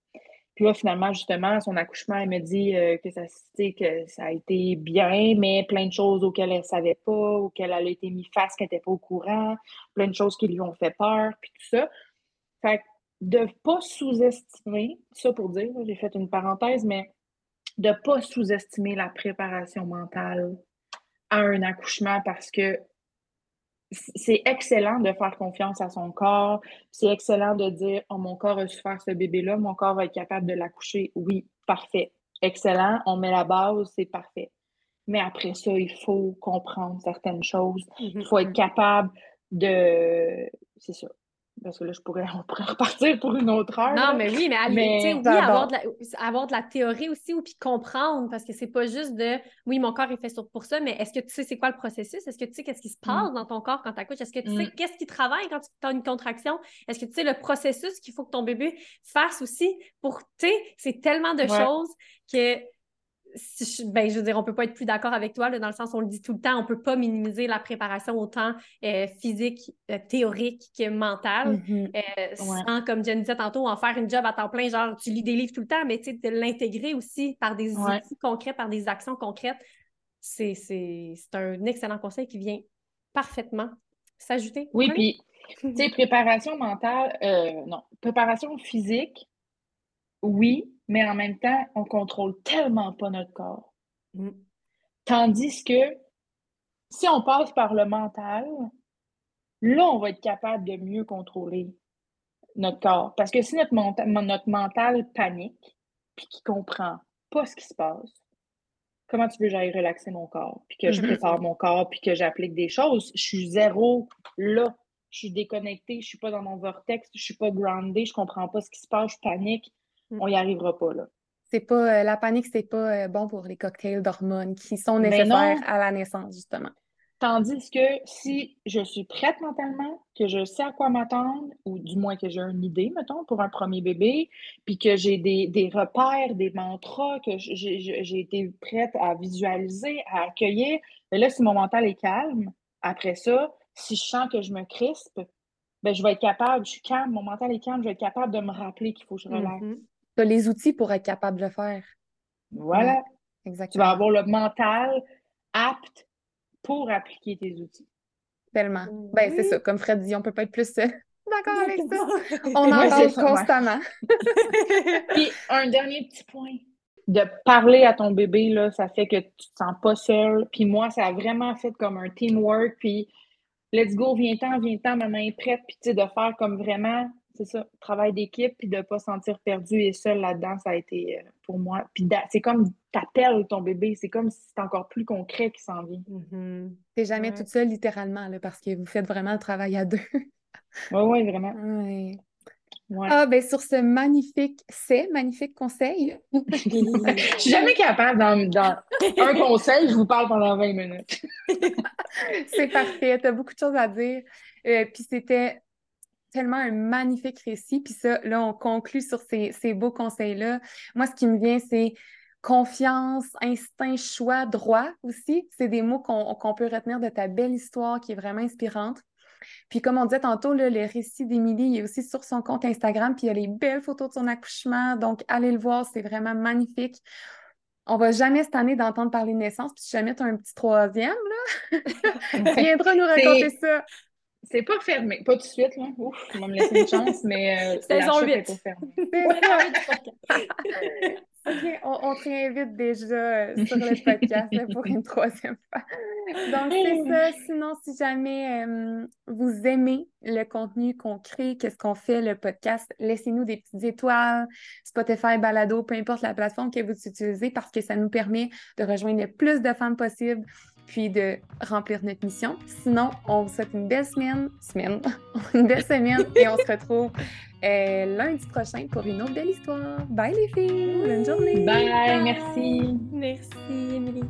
puis là, finalement, justement, son accouchement, elle me dit euh, que, ça, que ça a été bien, mais plein de choses auxquelles elle ne savait pas, auxquelles elle a été mis face, qu'elle n'était pas au courant, plein de choses qui lui ont fait peur, puis tout ça. Fait que de ne pas sous-estimer, ça pour dire, j'ai fait une parenthèse, mais de ne pas sous-estimer la préparation mentale à un accouchement parce que c'est excellent de faire confiance à son corps. C'est excellent de dire Oh, mon corps a su faire ce bébé-là, mon corps va être capable de l'accoucher. Oui, parfait. Excellent. On met la base, c'est parfait. Mais après ça, il faut comprendre certaines choses. Il mm-hmm, faut être mm-hmm. capable de. C'est ça parce que là, je pourrais, on pourrait repartir pour une autre heure. Non, mais oui, mais, mais oui, avoir de, la, avoir de la théorie aussi, ou puis comprendre, parce que c'est pas juste de oui, mon corps est fait pour ça, mais est-ce que tu sais c'est quoi le processus? Est-ce que tu sais qu'est-ce qui se passe mm. dans ton corps quand tu accouches? Est-ce que tu sais mm. qu'est-ce qui travaille quand tu as une contraction? Est-ce que tu sais le processus qu'il faut que ton bébé fasse aussi pour, tu sais, c'est tellement de choses que ben, je veux dire, on peut pas être plus d'accord avec toi, dans le sens où on le dit tout le temps, on peut pas minimiser la préparation autant euh, physique, euh, théorique que mentale, mm-hmm. euh, sans, comme Jen disait tantôt, en faire une job à temps plein, genre tu lis des livres tout le temps, mais tu sais, de l'intégrer aussi par des outils concrets, par des actions concrètes, c'est un excellent conseil qui vient parfaitement s'ajouter. Oui, puis, tu sais, préparation mentale, non, préparation physique, oui, mais en même temps, on contrôle tellement pas notre corps. Mm. Tandis que si on passe par le mental, là, on va être capable de mieux contrôler notre corps. Parce que si notre, notre mental panique, puis qu'il comprend pas ce qui se passe, comment tu veux que j'aille relaxer mon corps, puis que je mm-hmm. prépare mon corps, puis que j'applique des choses, je suis zéro là. Je suis déconnectée, je suis pas dans mon vortex, je suis pas groundée, je comprends pas ce qui se passe, je panique. On n'y arrivera pas. Là. C'est pas, euh, la panique, c'est pas euh, bon pour les cocktails d'hormones qui sont nécessaires à la naissance, justement. Tandis que si je suis prête mentalement, que je sais à quoi m'attendre, ou du moins que j'ai une idée, mettons, pour un premier bébé, puis que j'ai des, repères, des mantras, que j'ai été prête à visualiser, à accueillir, mais là, si mon mental est calme, après ça, si je sens que je me crispe, ben, je vais être capable, je suis calme, mon mental est calme, je vais être capable de me rappeler qu'il faut que je relaxe. Mm-hmm tu as les outils pour être capable de le faire. Voilà. Exactement. Tu vas avoir le mental apte pour appliquer tes outils. Tellement. Ben, c'est ça. Comme Fred dit, on ne peut pas être plus euh, d'accord avec ça. On en parle constamment. Puis, un dernier petit point. De parler à ton bébé, là, ça fait que tu te sens pas seul. Puis moi, ça a vraiment fait comme un teamwork. Puis, let's go, viens-t'en, viens-t'en, maman est prête. Puis, tu sais, de faire comme vraiment c'est ça, travail d'équipe, puis de ne pas sentir perdu et seul là-dedans, ça a été euh, pour moi. Puis c'est comme t'appelles ton bébé, c'est comme si c'est encore plus concret qui s'en vient. Mm-hmm. T'es jamais toute seule littéralement, là, parce que vous faites vraiment le travail à deux. oui, oui, vraiment. Ah, ben sur ce magnifique, c'est magnifique conseil. Je suis jamais capable dans, un conseil, je vous parle pendant 20 minutes. c'est parfait, tu as beaucoup de choses à dire. Euh, puis c'était tellement un magnifique récit. Puis ça, là, on conclut sur ces, beaux conseils-là. Moi, ce qui me vient, c'est confiance, instinct, choix, droit aussi. C'est des mots qu'on peut retenir de ta belle histoire qui est vraiment inspirante. Puis comme on disait tantôt, le récit d'Émilie est aussi sur son compte Instagram, puis il y a les belles photos de son accouchement. Donc, allez le voir, c'est vraiment magnifique. On va jamais cette année d'entendre parler de naissance, puis jamais tu as un petit troisième, là, viendra nous raconter ça. C'est pas fermé. Pas tout de suite, là. Ouf, on va me laisser une chance, mais euh, Saison 8. Est pas fermé. on, te réinvite déjà euh, sur le podcast pour une troisième fois. Donc, c'est ça. Sinon, si jamais euh, vous aimez le contenu qu'on crée, qu'est-ce qu'on fait, le podcast, laissez-nous des petites étoiles, Spotify, Balado, peu importe la plateforme que vous utilisez, parce que ça nous permet de rejoindre le plus de femmes possible puis de remplir notre mission. Sinon, on vous souhaite une belle semaine, semaine, une belle semaine et on se retrouve euh, lundi prochain pour une autre belle histoire. Bye les filles, bonne journée. Bye, merci. Merci Émilie.